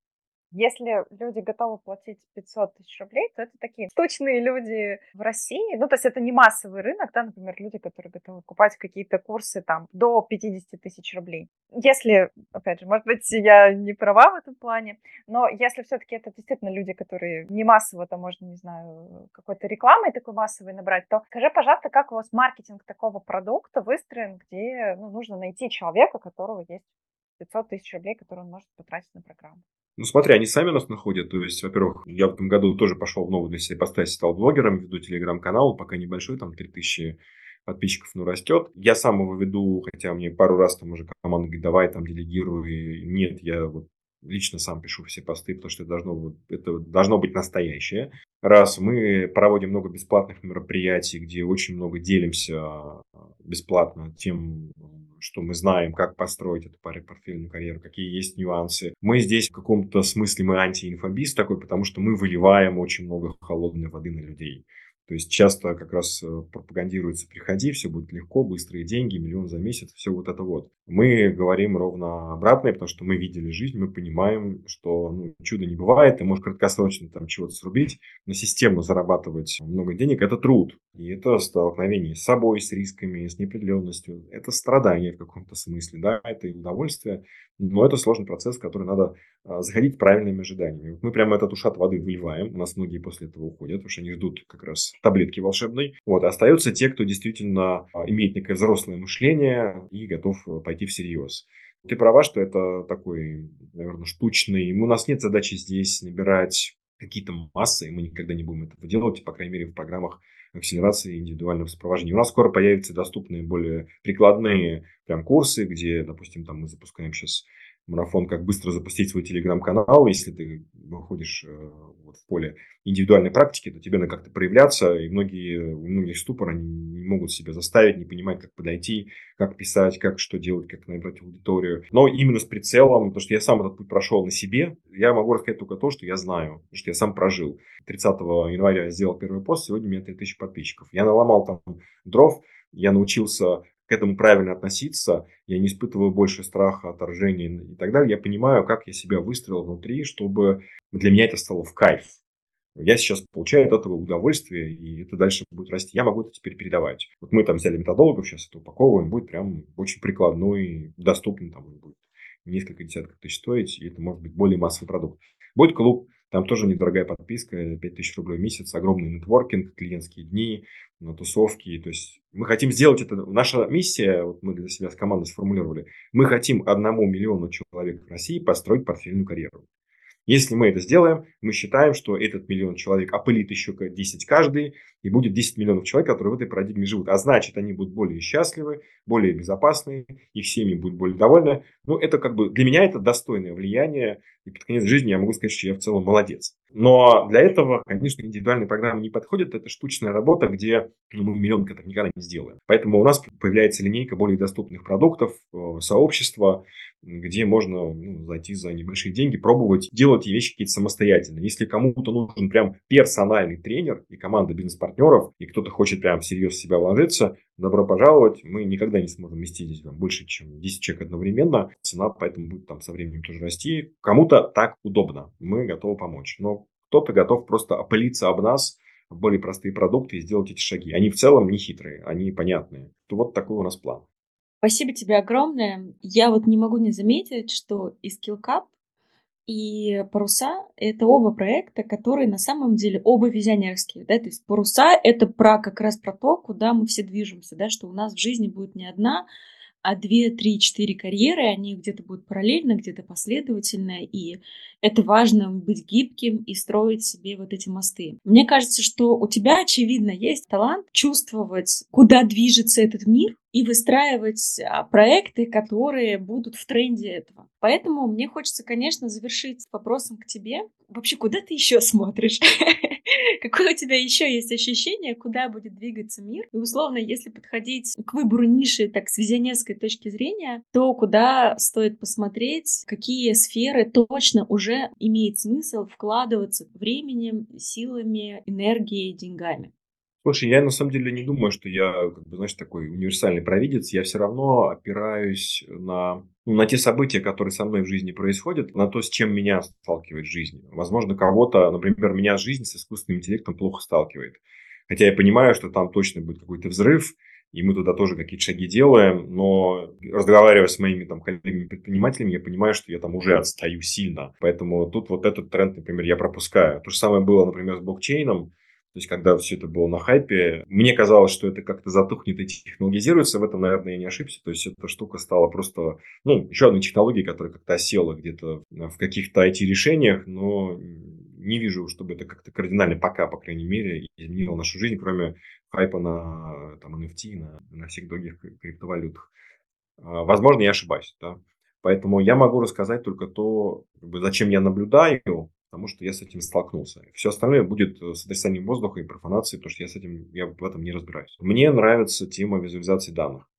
Если люди готовы платить 500 тысяч рублей, то это такие штучные люди в России. Ну, то есть это не массовый рынок, да, например, люди, которые готовы покупать какие-то курсы там до 50 тысяч рублей. Если, опять же, может быть, я не права в этом плане, но если все-таки это действительно люди, которые не массово, то можно, не знаю, какой-то рекламой такой массовой набрать, то скажи, пожалуйста, как у вас маркетинг такого продукта выстроен, где ну, нужно найти человека, у которого есть 500 тысяч рублей, которые он может потратить на программу. Ну, смотри, они сами нас находят. То есть, во-первых, я в этом году тоже пошел в новую для себя поставить, стал блогером, веду телеграм-канал, пока небольшой, там 3000 подписчиков, ну, растет. Я сам его веду, хотя мне пару раз там уже команда говорит, давай там делегирую. И нет, я вот лично сам пишу все посты, потому что это должно, это должно быть настоящее. Раз мы проводим много бесплатных мероприятий, где очень много делимся а, бесплатно тем, что мы знаем, как построить эту портфельную карьеру, какие есть нюансы. Мы здесь в каком-то смысле мы антиинфобист такой, потому что мы выливаем очень много холодной воды на людей. То есть часто как раз э, пропагандируется «приходи, все будет легко, быстрые деньги, миллион за месяц», все вот это вот. Мы говорим ровно обратное, потому что мы видели жизнь, мы понимаем, что ну, чуда не бывает, ты можешь краткосрочно там чего-то срубить, но систему зарабатывать много денег – это труд. И это столкновение с собой, с рисками, с неопределенностью. Это страдание в каком-то смысле, да, это и удовольствие, но это сложный процесс, который надо а, заходить правильными ожиданиями. Мы прямо этот ушат воды выливаем, у нас многие после этого уходят, потому что они ждут как раз таблетки волшебной. Вот, остаются те, кто действительно а, имеет некое взрослое мышление и готов э, пойти всерьез. Ты права, что это такой, наверное, штучный. У нас нет задачи здесь набирать какие-то массы, и мы никогда не будем этого делать, по крайней мере, в программах акселерации индивидуального сопровождения. У нас скоро появятся доступные более прикладные прям курсы, где, допустим, там мы запускаем сейчас марафон «Как быстро запустить свой телеграм-канал». Если ты выходишь э, вот в поле индивидуальной практики, то тебе надо как-то проявляться, и многие, у многих ступор, они могут себя заставить, не понимают, как подойти, как писать, как что делать, как набрать аудиторию. Но именно с прицелом, потому что я сам этот путь прошел на себе, я могу рассказать только то, что я знаю, что я сам прожил. 30 января я сделал первый пост, сегодня у меня 3000 подписчиков. Я наломал там дров, я научился к этому правильно относиться, я не испытываю больше страха, отторжения и так далее. Я понимаю, как я себя выстроил внутри, чтобы для меня это стало в кайф. Я сейчас получаю от этого удовольствие, и это дальше будет расти. Я могу это теперь передавать. Вот мы там взяли методологов, сейчас это упаковываем, будет прям очень прикладной, доступный, там будет несколько десятков тысяч стоить, и это может быть более массовый продукт. Будет клуб, там тоже недорогая подписка, 5000 рублей в месяц, огромный нетворкинг, клиентские дни, на тусовки. То есть мы хотим сделать это. Наша миссия, вот мы для себя с командой сформулировали, мы хотим одному миллиону человек в России построить портфельную карьеру. Если мы это сделаем, мы считаем, что этот миллион человек опылит еще 10 каждый, и будет 10 миллионов человек, которые в этой парадигме живут. А значит, они будут более счастливы, более безопасны, их семьи будут более довольны. Ну, это как бы для меня это достойное влияние, и под конец жизни я могу сказать, что я в целом молодец. Но для этого, конечно, индивидуальные программы не подходят. Это штучная работа, где ну, мы миллион это никогда не сделаем. Поэтому у нас появляется линейка более доступных продуктов, э, сообщества, где можно ну, зайти за небольшие деньги, пробовать делать вещи какие-то самостоятельно. Если кому-то нужен прям персональный тренер и команда бизнес-партнеров, и кто-то хочет прям всерьез в себя вложиться, добро пожаловать. Мы никогда не сможем вместить здесь там, больше, чем 10 человек одновременно. Цена поэтому будет там со временем тоже расти. Кому-то так удобно. Мы готовы помочь. Но кто-то готов просто опылиться об нас, более простые продукты и сделать эти шаги. Они в целом не хитрые, они понятные. То вот такой у нас план. Спасибо тебе огромное. Я вот не могу не заметить, что и SkillCap, и паруса — это оба проекта, которые на самом деле оба визионерские, да, то есть паруса — это про как раз про то, куда мы все движемся, да, что у нас в жизни будет не одна, а две, три, четыре карьеры, они где-то будут параллельно, где-то последовательно, и это важно быть гибким и строить себе вот эти мосты. Мне кажется, что у тебя, очевидно, есть талант чувствовать, куда движется этот мир, и выстраивать а, проекты, которые будут в тренде этого. Поэтому мне хочется, конечно, завершить вопросом к тебе. Вообще, куда ты еще смотришь? [laughs] Какое у тебя еще есть ощущение, куда будет двигаться мир? И условно, если подходить к выбору ниши так с визионерской точки зрения, то куда стоит посмотреть, какие сферы точно уже имеет смысл вкладываться временем, силами, энергией, деньгами? Слушай, я на самом деле не думаю, что я, как бы, знаешь, такой универсальный провидец. Я все равно опираюсь на, ну, на те события, которые со мной в жизни происходят, на то, с чем меня сталкивает жизнь. Возможно, кого-то, например, меня жизнь с искусственным интеллектом плохо сталкивает. Хотя я понимаю, что там точно будет какой-то взрыв, и мы туда тоже какие-то шаги делаем, но разговаривая с моими там коллегами-предпринимателями, я понимаю, что я там уже отстаю сильно. Поэтому тут вот этот тренд, например, я пропускаю. То же самое было, например, с блокчейном. То есть, когда все это было на хайпе, мне казалось, что это как-то затухнет и технологизируется. В этом, наверное, я не ошибся. То есть, эта штука стала просто, ну, еще одной технологией, которая как-то осела где-то в каких-то IT-решениях, но не вижу, чтобы это как-то кардинально пока, по крайней мере, изменило нашу жизнь, кроме хайпа на там, NFT, на, на всех других криптовалютах. А, возможно, я ошибаюсь, да. Поэтому я могу рассказать только то, зачем я наблюдаю, потому что я с этим столкнулся. Все остальное будет э, сотрясанием воздуха и профанацией, потому что я с этим, я в этом не разбираюсь. Мне нравится тема визуализации данных.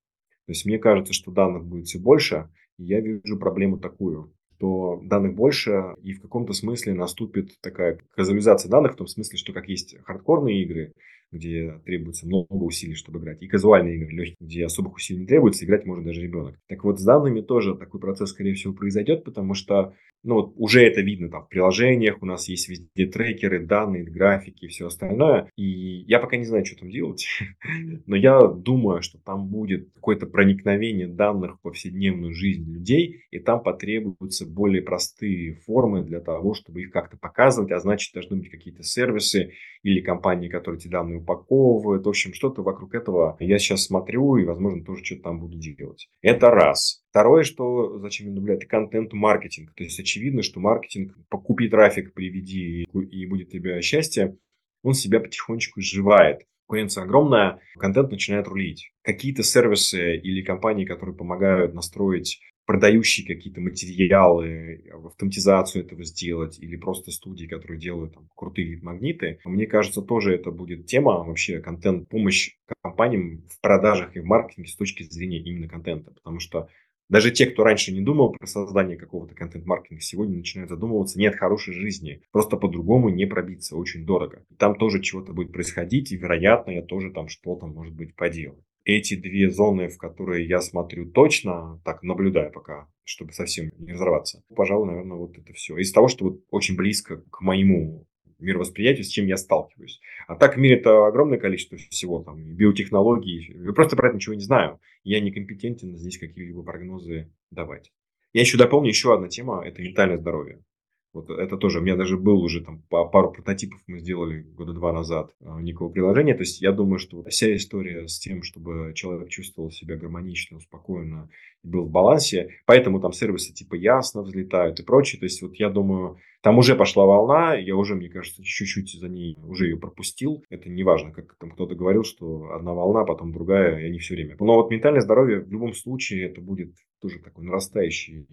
То есть мне кажется, что данных будет все больше, и я вижу проблему такую, что данных больше, и в каком-то смысле наступит такая казуализация данных, в том смысле, что как есть хардкорные игры, где требуется много усилий, чтобы играть, и казуальные игры, легкие, где особых усилий не требуется, играть может даже ребенок. Так вот, с данными тоже такой процесс, скорее всего, произойдет, потому что ну, вот уже это видно там в приложениях, у нас есть везде трекеры, данные, графики и все остальное. И я пока не знаю, что там делать, [laughs] но я думаю, что там будет какое-то проникновение данных в повседневную жизнь людей, и там потребуются более простые формы для того, чтобы их как-то показывать, а значит, должны быть какие-то сервисы или компании, которые эти данные упаковывают. В общем, что-то вокруг этого я сейчас смотрю и, возможно, тоже что-то там буду делать. Это раз. Второе, что зачем я люблю, это контент-маркетинг. То есть очевидно, что маркетинг покупи трафик, приведи и будет тебе счастье, он себя потихонечку изживает. Конкуренция огромная, контент начинает рулить. Какие-то сервисы или компании, которые помогают настроить продающие какие-то материалы, автоматизацию этого сделать, или просто студии, которые делают там, крутые магниты. Мне кажется, тоже это будет тема вообще контент, помощь компаниям в продажах и в маркетинге с точки зрения именно контента. Потому что даже те, кто раньше не думал про создание какого-то контент-маркетинга, сегодня начинают задумываться, нет хорошей жизни, просто по-другому не пробиться, очень дорого. Там тоже чего-то будет происходить, и, вероятно, я тоже там что-то, может быть, поделаю. Эти две зоны, в которые я смотрю точно, так наблюдаю пока, чтобы совсем не взорваться. Пожалуй, наверное, вот это все. Из того, что вот очень близко к моему мировосприятию, с чем я сталкиваюсь. А так в мире это огромное количество всего, там, биотехнологий. Я просто про это ничего не знаю. Я некомпетентен здесь какие-либо прогнозы давать. Я еще дополню еще одна тема, это ментальное здоровье. Вот это тоже, у меня даже был уже там пару прототипов мы сделали года два назад а, некого приложения. То есть я думаю, что вся история с тем, чтобы человек чувствовал себя гармонично, успокоенно был в балансе, поэтому там сервисы типа ясно взлетают и прочее. То есть вот я думаю, там уже пошла волна, я уже, мне кажется, чуть-чуть за ней уже ее пропустил. Это не важно, как там кто-то говорил, что одна волна, потом другая, и они все время. Но вот ментальное здоровье в любом случае это будет тоже такой нарастающий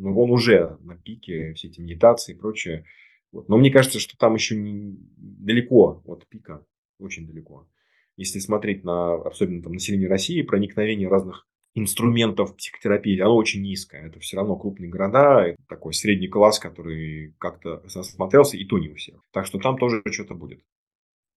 он, он уже на пике, все эти медитации и прочее. Вот. Но мне кажется, что там еще не, далеко от пика, очень далеко. Если смотреть на, особенно там, население России, проникновение разных инструментов психотерапии, оно очень низкое. Это все равно крупные города, такой средний класс, который как-то смотрелся, и то не у всех. Так что там тоже что-то будет.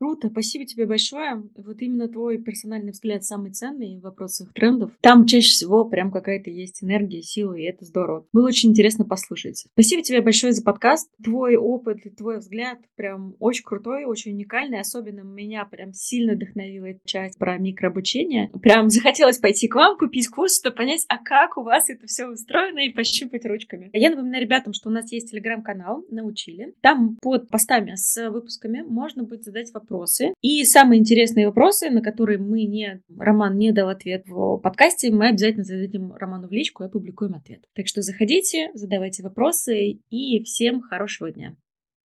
Круто, спасибо тебе большое. Вот именно твой персональный взгляд самый ценный в вопросах трендов. Там чаще всего прям какая-то есть энергия, сила, и это здорово. Было очень интересно послушать. Спасибо тебе большое за подкаст. Твой опыт, твой взгляд прям очень крутой, очень уникальный. Особенно меня прям сильно вдохновила эта часть про микрообучение. Прям [laughs] захотелось пойти к вам, купить курс, чтобы понять, а как у вас это все устроено и пощупать ручками. Я напоминаю ребятам, что у нас есть телеграм-канал «Научили». Там под постами с выпусками можно будет задать вопрос вопросы. И самые интересные вопросы, на которые мы не, Роман не дал ответ в подкасте, мы обязательно зададим Роману в личку и опубликуем ответ. Так что заходите, задавайте вопросы и всем хорошего дня.